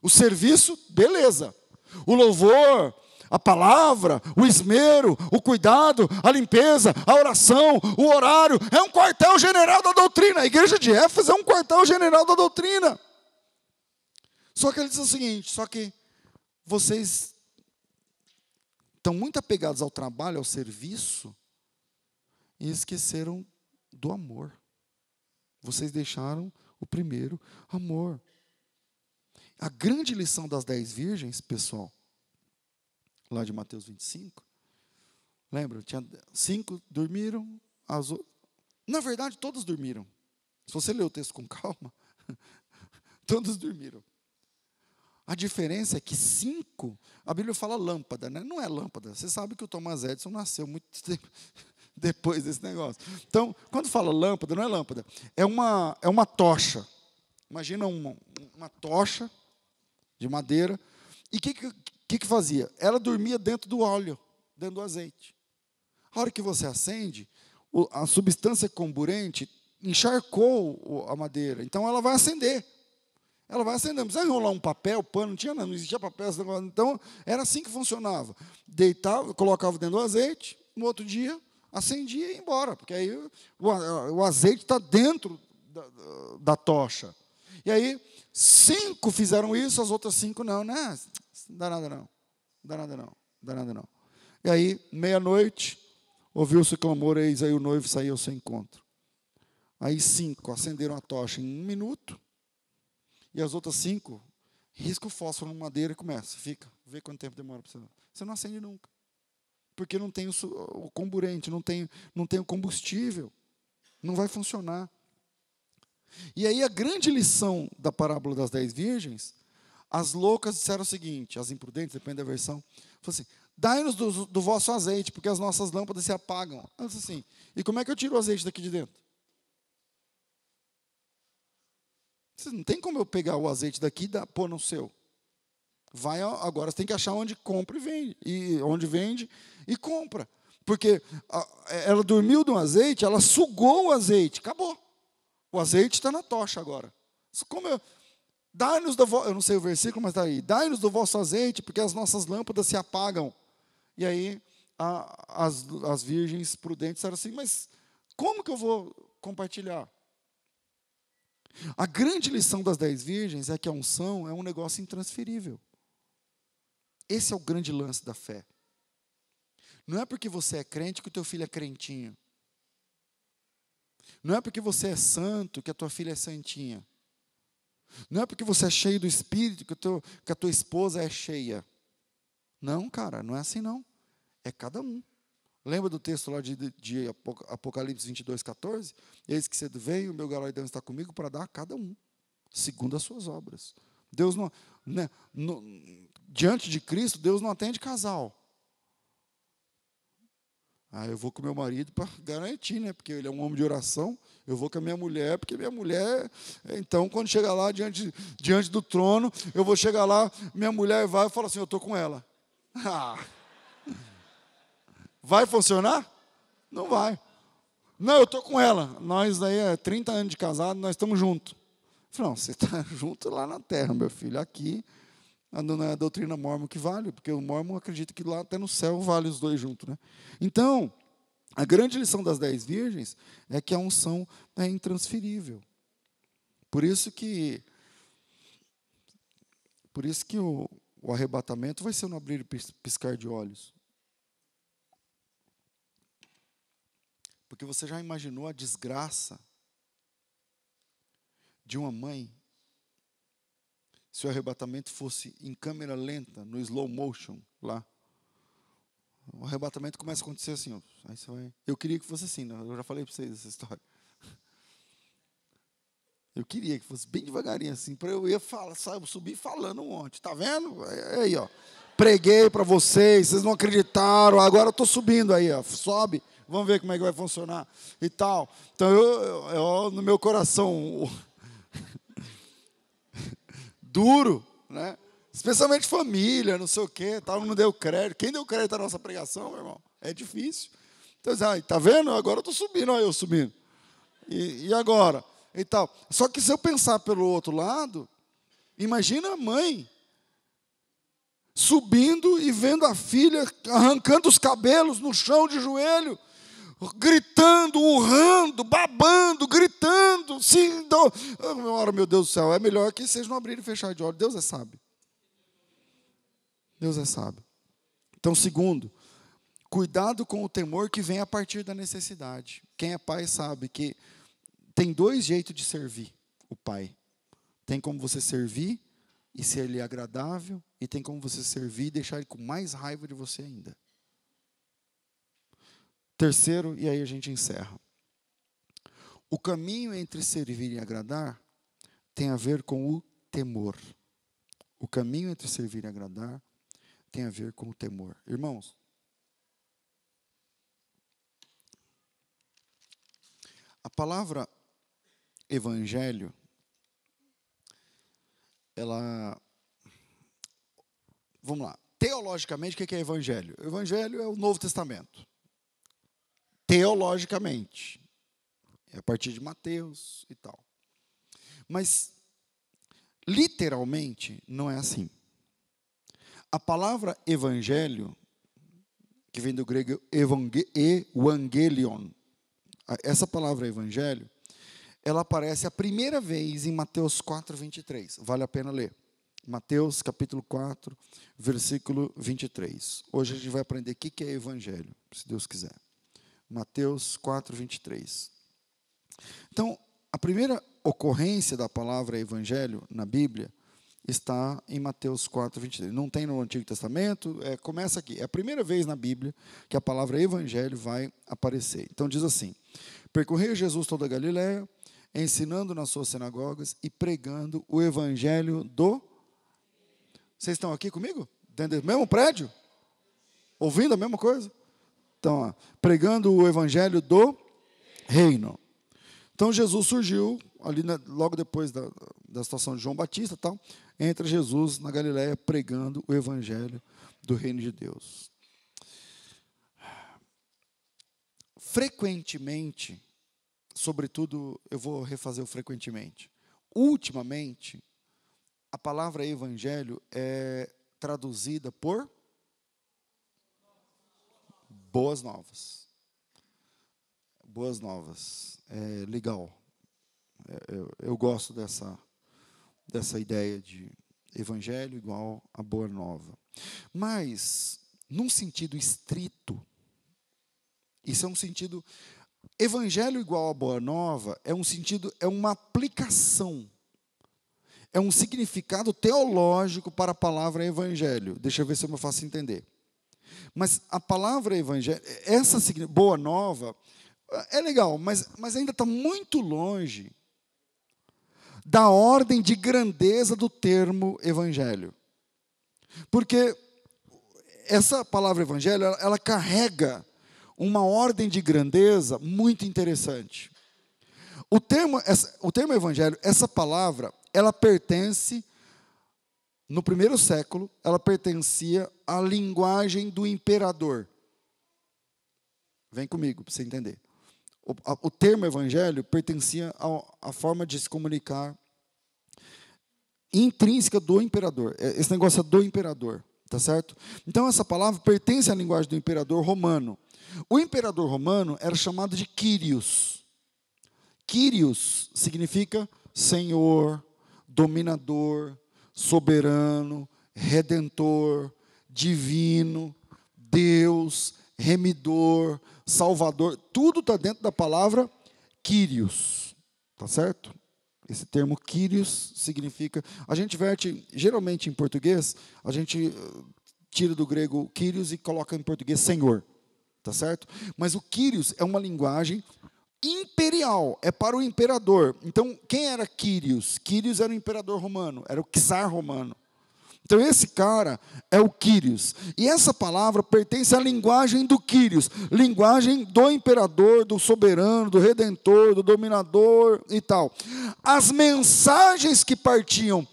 O serviço, beleza. O louvor, a palavra, o esmero, o cuidado, a limpeza, a oração, o horário, é um quartel-general da doutrina. A igreja de Éfeso é um quartel-general da doutrina. Só que ele diz o seguinte: só que vocês estão muito apegados ao trabalho, ao serviço, e esqueceram do amor. Vocês deixaram o primeiro amor. A grande lição das dez virgens, pessoal, lá de Mateus 25. Lembra? Tinha cinco dormiram, as Na verdade, todos dormiram. Se você ler o texto com calma, todos dormiram. A diferença é que cinco, a Bíblia fala lâmpada, né? Não é lâmpada. Você sabe que o Thomas Edison nasceu muito tempo depois desse negócio. Então, quando fala lâmpada, não é lâmpada, é uma, é uma tocha. Imagina uma, uma tocha de madeira. E o que, que, que, fazia? Ela dormia dentro do óleo, dentro do azeite. A hora que você acende, a substância comburente encharcou a madeira. Então ela vai acender. Ela vai acender. Não precisa enrolar um papel, pano, não tinha, não existia papel. Então era assim que funcionava. Deitava, colocava dentro do azeite, no outro dia acendia e ia embora, porque aí o, o azeite está dentro da, da, tocha. E aí, cinco fizeram isso, as outras cinco não, né? Não dá nada não. Não dá nada não. Não dá nada não. E aí, meia-noite, ouviu-se o clamor, eis aí o noivo saiu ao seu encontro. Aí cinco acenderam a tocha em um minuto, e as outras cinco risca o fósforo na madeira e começa, fica, vê quanto tempo demora para você. Você não acende nunca. Porque não tem o, o comburente, não tem, não tem o combustível. Não vai funcionar. E aí a grande lição da parábola das dez virgens as loucas disseram o seguinte, as imprudentes, depende da versão, assim, dai-nos do, do, vosso azeite, porque as nossas lâmpadas se apagam. Ela disse assim, e como é que eu tiro o azeite daqui de dentro? Não tem como eu pegar o azeite daqui e pôr no seu. Vai agora, você tem que achar onde compra e vende, e onde vende e compra. Porque ela dormiu do azeite, ela sugou o azeite, acabou. O azeite está na tocha agora. Como eu, Dai-nos do eu não sei o versículo, mas está aí. Dai-nos do vosso azeite, porque as nossas lâmpadas se apagam. E aí a, as, as virgens prudentes disseram assim: Mas como que eu vou compartilhar? A grande lição das dez virgens é que a unção é um negócio intransferível. Esse é o grande lance da fé. Não é porque você é crente que o teu filho é crentinho. Não é porque você é santo que a tua filha é santinha. Não é porque você é cheio do Espírito que, teu, que a tua esposa é cheia. Não, cara, não é assim não. É cada um. Lembra do texto lá de, de Apocalipse 22, 14? Eis que cedo veio, o meu galardão está comigo para dar a cada um, segundo as suas obras. Deus não, né, no, diante de Cristo, Deus não atende casal. Ah, eu vou com meu marido para garantir, né? Porque ele é um homem de oração. Eu vou com a minha mulher, porque minha mulher. Então, quando chegar lá diante, diante do trono, eu vou chegar lá, minha mulher vai e fala assim: Eu estou com ela. Ah. Vai funcionar? Não vai. Não, eu estou com ela. Nós aí é 30 anos de casado, nós estamos juntos. Não, você está junto lá na terra, meu filho. Aqui é a doutrina mormon que vale, porque o mormon acredita que lá até no céu vale os dois juntos. Né? Então, a grande lição das dez virgens é que a unção é intransferível. Por isso que por isso que o, o arrebatamento vai ser no abrir e piscar de olhos. Porque você já imaginou a desgraça de uma mãe se o arrebatamento fosse em câmera lenta, no slow motion lá. O arrebatamento começa a acontecer assim. Ó. Aí você vai... Eu queria que fosse assim, né? eu já falei para vocês essa história. Eu queria que fosse bem devagarinho assim, para eu ia falar, sabe, subir falando um monte. Tá vendo? Aí, ó. Preguei para vocês, vocês não acreditaram, agora eu estou subindo aí, ó. Sobe, vamos ver como é que vai funcionar e tal. Então, eu, eu no meu coração duro, né? Especialmente família, não sei o quê, tal, não deu crédito. Quem deu crédito à nossa pregação, meu irmão? É difícil. Então, ah, tá vendo? Agora eu estou subindo, olha eu subindo. E, e agora? E tal. Só que se eu pensar pelo outro lado, imagina a mãe subindo e vendo a filha arrancando os cabelos no chão de joelho, gritando, urrando, babando, gritando, sim, oh, meu Deus do céu, é melhor que vocês não abrirem e fecharem de olho. Deus é sábio. Deus é sábio. Então, segundo, cuidado com o temor que vem a partir da necessidade. Quem é pai sabe que tem dois jeitos de servir o pai. Tem como você servir e ser ele agradável, e tem como você servir e deixar ele com mais raiva de você ainda. Terceiro, e aí a gente encerra. O caminho entre servir e agradar tem a ver com o temor. O caminho entre servir e agradar tem a ver com o temor. Irmãos, a palavra evangelho ela. Vamos lá. Teologicamente, o que é evangelho? Evangelho é o Novo Testamento. Teologicamente. É a partir de Mateus e tal. Mas, literalmente, não é assim. A palavra evangelho, que vem do grego evangelion, essa palavra evangelho, ela aparece a primeira vez em Mateus 4, 23. Vale a pena ler. Mateus capítulo 4, versículo 23. Hoje a gente vai aprender o que é evangelho, se Deus quiser. Mateus 4, 23. Então, a primeira ocorrência da palavra evangelho na Bíblia está em Mateus 4, 23. Não tem no Antigo Testamento, é, começa aqui. É a primeira vez na Bíblia que a palavra evangelho vai aparecer. Então diz assim: Percorreu Jesus toda a Galiléia, ensinando nas suas sinagogas e pregando o evangelho do. Vocês estão aqui comigo? Dentro do mesmo prédio? Ouvindo a mesma coisa? Então, ó, pregando o evangelho do reino. Então Jesus surgiu ali logo depois da, da situação de João Batista, tal, entra Jesus na Galiléia pregando o evangelho do reino de Deus. Frequentemente sobretudo, eu vou refazer o frequentemente. Ultimamente, a palavra evangelho é traduzida por boas novas. Boas novas. É legal. É, eu, eu gosto dessa, dessa ideia de evangelho igual a boa nova. Mas, num sentido estrito, isso é um sentido Evangelho igual a boa nova é um sentido, é uma aplicação. É um significado teológico para a palavra evangelho. Deixa eu ver se eu me faço entender. Mas a palavra evangelho, essa boa nova, é legal, mas, mas ainda está muito longe da ordem de grandeza do termo evangelho. Porque essa palavra evangelho, ela, ela carrega uma ordem de grandeza muito interessante. O termo, essa, o termo evangelho, essa palavra, ela pertence, no primeiro século, ela pertencia à linguagem do imperador. Vem comigo para você entender. O, a, o termo evangelho pertencia à forma de se comunicar intrínseca do imperador. É, esse negócio é do imperador, tá certo? Então essa palavra pertence à linguagem do imperador romano. O imperador romano era chamado de Quírios. Quírios significa senhor, dominador, soberano, redentor, divino, Deus, remidor, salvador. Tudo está dentro da palavra Quírios. Tá certo? Esse termo Quírios significa. A gente verte, geralmente em português, a gente eh, tira do grego Quírios e coloca em português Senhor tá certo? Mas o Quírios é uma linguagem imperial, é para o imperador. Então, quem era Quírios? Quírios era o imperador romano, era o czar romano. Então esse cara é o Quírios. E essa palavra pertence à linguagem do Quírios, linguagem do imperador, do soberano, do redentor, do dominador e tal. As mensagens que partiam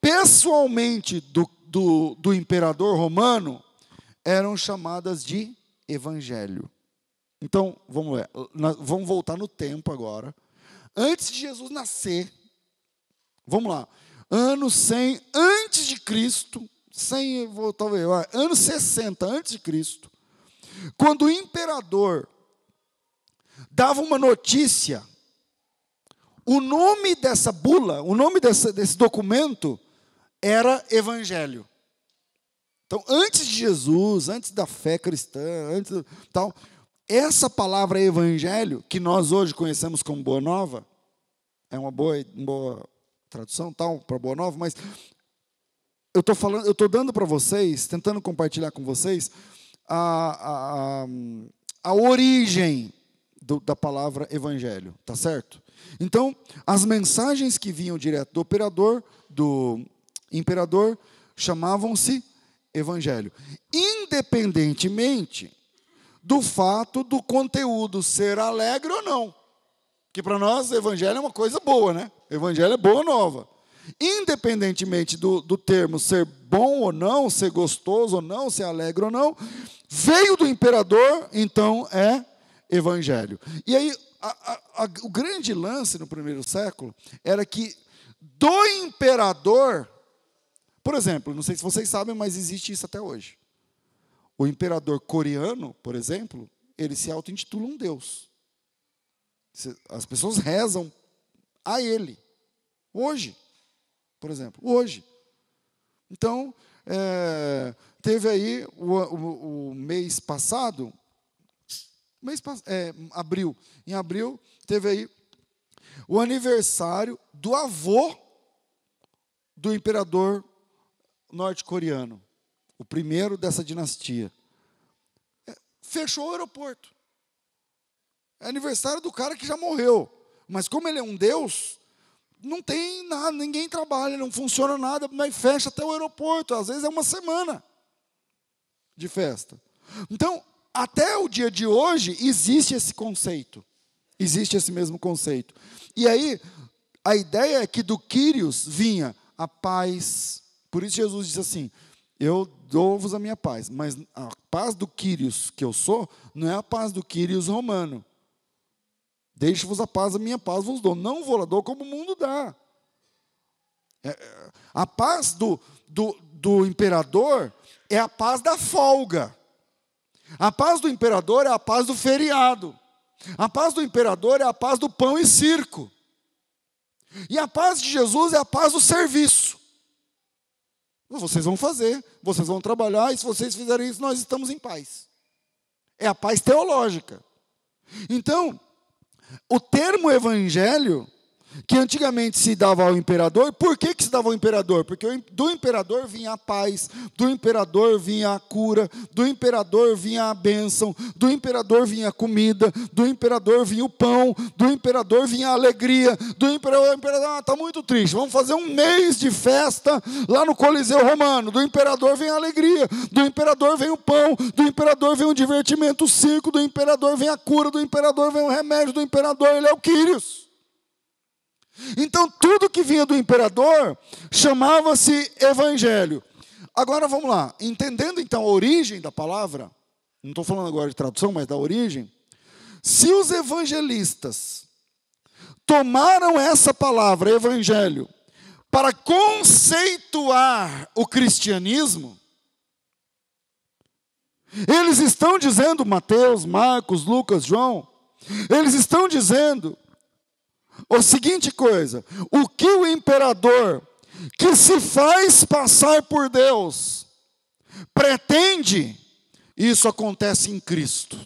pessoalmente do, do, do imperador romano eram chamadas de evangelho. Então, vamos ver, vamos voltar no tempo agora. Antes de Jesus nascer, vamos lá, ano 100 antes de Cristo, 100, talvez, ano 60 antes de Cristo, quando o imperador dava uma notícia, o nome dessa bula, o nome desse, desse documento era Evangelho. Então, antes de Jesus, antes da fé cristã, antes tal, essa palavra Evangelho que nós hoje conhecemos como Boa Nova é uma boa, uma boa tradução tal para Boa Nova, mas eu estou falando, eu estou dando para vocês, tentando compartilhar com vocês a, a, a origem do, da palavra Evangelho, tá certo? Então, as mensagens que vinham direto do operador, do imperador, chamavam-se Evangelho, independentemente do fato do conteúdo ser alegre ou não. Que para nós, Evangelho é uma coisa boa, né? Evangelho é boa nova. Independentemente do, do termo ser bom ou não, ser gostoso ou não, ser alegre ou não, veio do imperador, então é Evangelho. E aí, a, a, a, o grande lance no primeiro século era que do imperador, por exemplo, não sei se vocês sabem, mas existe isso até hoje. O imperador coreano, por exemplo, ele se auto-intitula um deus. As pessoas rezam a ele. Hoje, por exemplo, hoje. Então, é, teve aí o, o, o, mês passado, mês é, abril, em abril teve aí o aniversário do avô do imperador norte-coreano o primeiro dessa dinastia, é, fechou o aeroporto. É aniversário do cara que já morreu. Mas como ele é um deus, não tem nada, ninguém trabalha, não funciona nada, mas fecha até o aeroporto. Às vezes é uma semana de festa. Então, até o dia de hoje, existe esse conceito. Existe esse mesmo conceito. E aí, a ideia é que do Quírios vinha a paz. Por isso Jesus diz assim: Eu dou-vos a minha paz. Mas a paz do Quírios que eu sou, não é a paz do Quírios romano. Deixe-vos a paz, a minha paz vos dou. Não vou lá dou como o mundo dá. É, é, a paz do, do, do imperador é a paz da folga. A paz do imperador é a paz do feriado. A paz do imperador é a paz do pão e circo. E a paz de Jesus é a paz do serviço. Vocês vão fazer, vocês vão trabalhar, e se vocês fizerem isso, nós estamos em paz. É a paz teológica. Então, o termo evangelho que antigamente se dava ao imperador. Por que, que se dava ao imperador? Porque do imperador vinha a paz, do imperador vinha a cura, do imperador vinha a bênção, do imperador vinha a comida, do imperador vinha o pão, do imperador vinha a alegria, do imperador, o imperador ah, está muito triste, vamos fazer um mês de festa lá no Coliseu Romano. Do imperador vem a alegria, do imperador vem o pão, do imperador vem o divertimento, o circo, do imperador vem a cura, do imperador vem o remédio, do imperador ele é o Quírios. Então, tudo que vinha do imperador chamava-se evangelho. Agora vamos lá, entendendo então a origem da palavra, não estou falando agora de tradução, mas da origem. Se os evangelistas tomaram essa palavra, evangelho, para conceituar o cristianismo, eles estão dizendo, Mateus, Marcos, Lucas, João, eles estão dizendo a seguinte coisa: o que o imperador, que se faz passar por Deus, pretende, isso acontece em Cristo.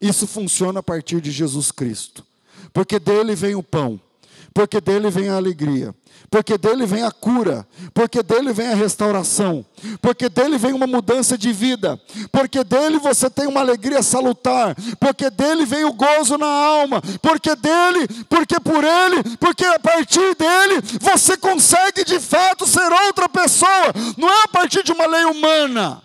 Isso funciona a partir de Jesus Cristo. Porque dele vem o pão, porque dele vem a alegria, porque dele vem a cura, porque dele vem a restauração, porque dele vem uma mudança de vida, porque dele você tem uma alegria salutar, porque dele vem o gozo na alma, porque dele, porque por ele, porque a partir dele você consegue de fato ser outra pessoa, não é a partir de uma lei humana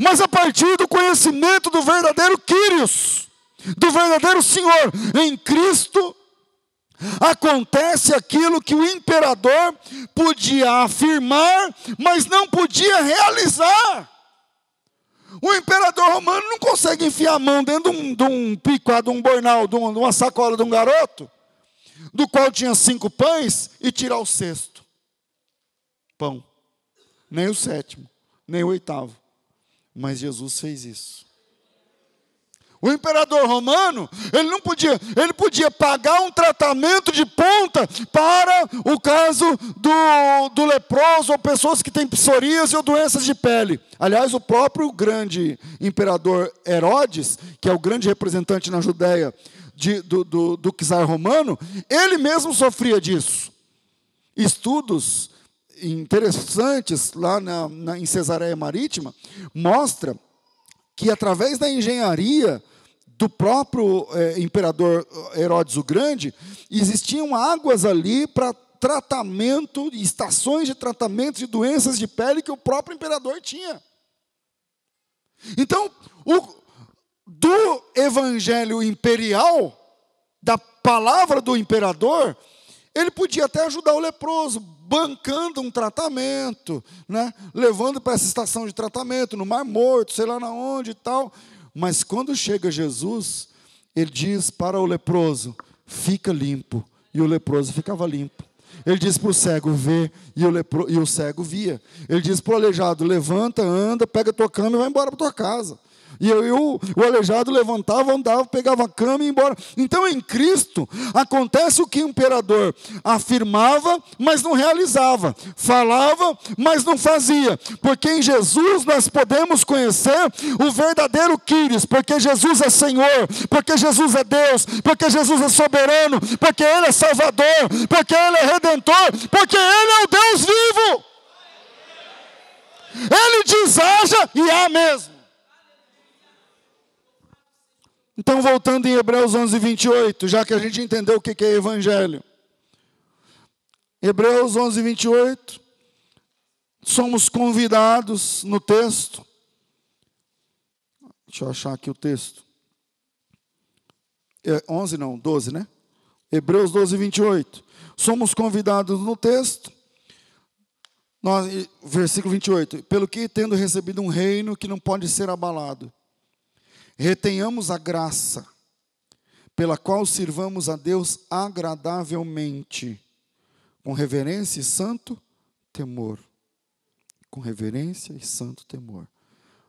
mas a partir do conhecimento do verdadeiro Quírios, do verdadeiro Senhor, em Cristo, acontece aquilo que o imperador podia afirmar, mas não podia realizar. O imperador romano não consegue enfiar a mão dentro de um, de um de um bornal, de, uma sacola de um garoto, do qual tinha cinco pães, e tirar o sexto pão, nem o sétimo, nem o oitavo. Mas Jesus fez isso. O imperador romano, ele não podia, ele podia pagar um tratamento de ponta para o caso do, do leproso ou pessoas que têm psoríase ou doenças de pele. Aliás, o próprio grande imperador Herodes, que é o grande representante na Judéia de, do, do, do czar romano, ele mesmo sofria disso. Estudos interessantes lá na, na, em Cesareia Marítima mostra que através da engenharia do próprio é, imperador Herodes o Grande existiam águas ali para tratamento, estações de tratamento de doenças de pele que o próprio imperador tinha. Então, o, do evangelho imperial, da palavra do imperador, ele podia até ajudar o leproso, bancando um tratamento, né? levando para essa estação de tratamento, no Mar Morto, sei lá na onde e tal. Mas quando chega Jesus, ele diz para o leproso: fica limpo. E o leproso ficava limpo. Ele diz para o cego: vê, e o, e o cego via. Ele diz para o aleijado: levanta, anda, pega tua cama e vai embora para tua casa. E eu, eu, o aleijado levantava, andava, pegava a cama e ia embora. Então em Cristo acontece o que o imperador afirmava, mas não realizava, falava, mas não fazia. Porque em Jesus nós podemos conhecer o verdadeiro Quírios, porque Jesus é Senhor, porque Jesus é Deus, porque Jesus é soberano, porque Ele é Salvador, porque Ele é Redentor, porque Ele é o Deus vivo. Ele diz e há mesmo. Então, voltando em Hebreus 11, 28, já que a gente entendeu o que é evangelho. Hebreus 11, 28, somos convidados no texto. Deixa eu achar aqui o texto. É 11 não, 12, né? Hebreus 12, 28. Somos convidados no texto, nós, versículo 28. Pelo que, tendo recebido um reino que não pode ser abalado, retenhamos a graça pela qual sirvamos a Deus agradavelmente, com reverência e santo temor. Com reverência e santo temor.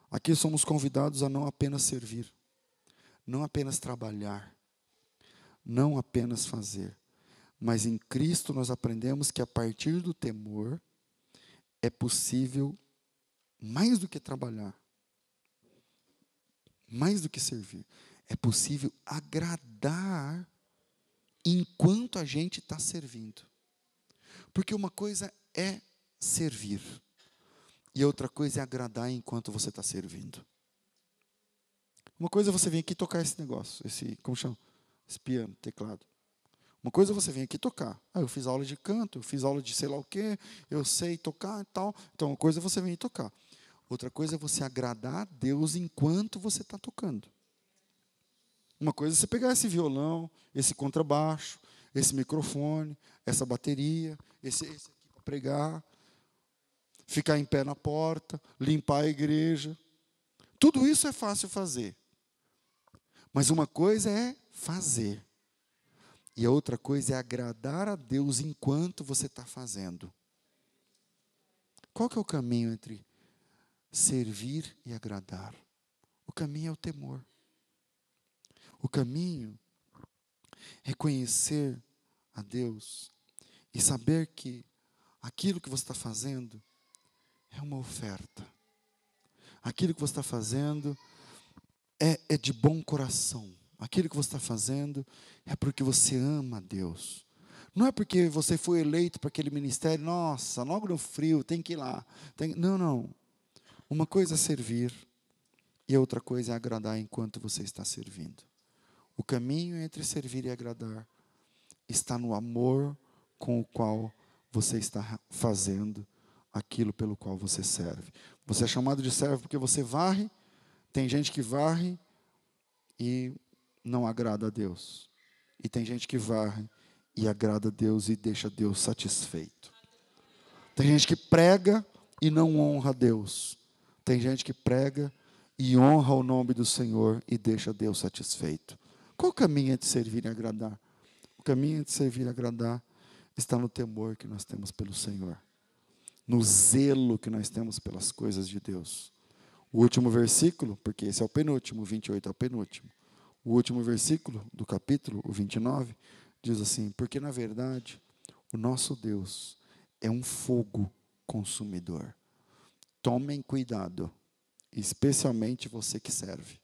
Aqui somos convidados a não apenas servir, não apenas trabalhar, não apenas fazer, mas em Cristo nós aprendemos que a partir do temor é possível mais do que trabalhar, mais do que servir, é possível agradar enquanto a gente está servindo. Porque uma coisa é servir, e outra coisa é agradar enquanto você está servindo. Uma coisa é você vir aqui tocar esse negócio, esse, como chama? Esse piano, teclado. Uma coisa é você vir aqui tocar. Ah, eu fiz aula de canto, eu fiz aula de sei lá o quê, eu sei tocar e tal. Então, uma coisa é você vir tocar. Outra coisa é você agradar a Deus enquanto você está tocando. Uma coisa é você pegar esse violão, esse contrabaixo, esse microfone, essa bateria, esse, esse aqui para pregar, ficar em pé na porta, limpar a igreja. Tudo isso é fácil fazer. Mas uma coisa é fazer. E a outra coisa é agradar a Deus enquanto você está fazendo. Qual que é o caminho entre servir e agradar. O caminho é o temor. O caminho é conhecer a Deus e saber que aquilo que você está fazendo é uma oferta. Aquilo que você está fazendo é, é de bom coração, aquilo que você está fazendo, é porque você ama a Deus. Não é porque você foi eleito para aquele ministério, nossa, logo no frio, tem que ir lá. Tem... Não, não. Uma coisa é servir, e outra coisa é agradar enquanto você está servindo. O caminho entre servir e agradar está no amor com o qual você está fazendo aquilo pelo qual você serve. Você é chamado de servo porque você varre, tem gente que varre e não agrada a Deus. E tem gente que varre e agrada a Deus e deixa Deus satisfeito. Tem gente que prega e não honra a Deus. Tem gente que prega e honra o nome do Senhor e deixa Deus satisfeito. Qual o caminho de servir e agradar? O caminho de servir e agradar está no temor que nós temos pelo Senhor, no zelo que nós temos pelas coisas de Deus. O último versículo, porque esse é o penúltimo, o 28 é o penúltimo. O último versículo do capítulo, o 29, diz assim: Porque na verdade, o nosso Deus é um fogo consumidor. Tomem cuidado, especialmente você que serve.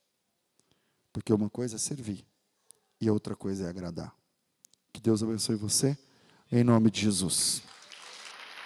Porque uma coisa é servir e outra coisa é agradar. Que Deus abençoe você, em nome de Jesus.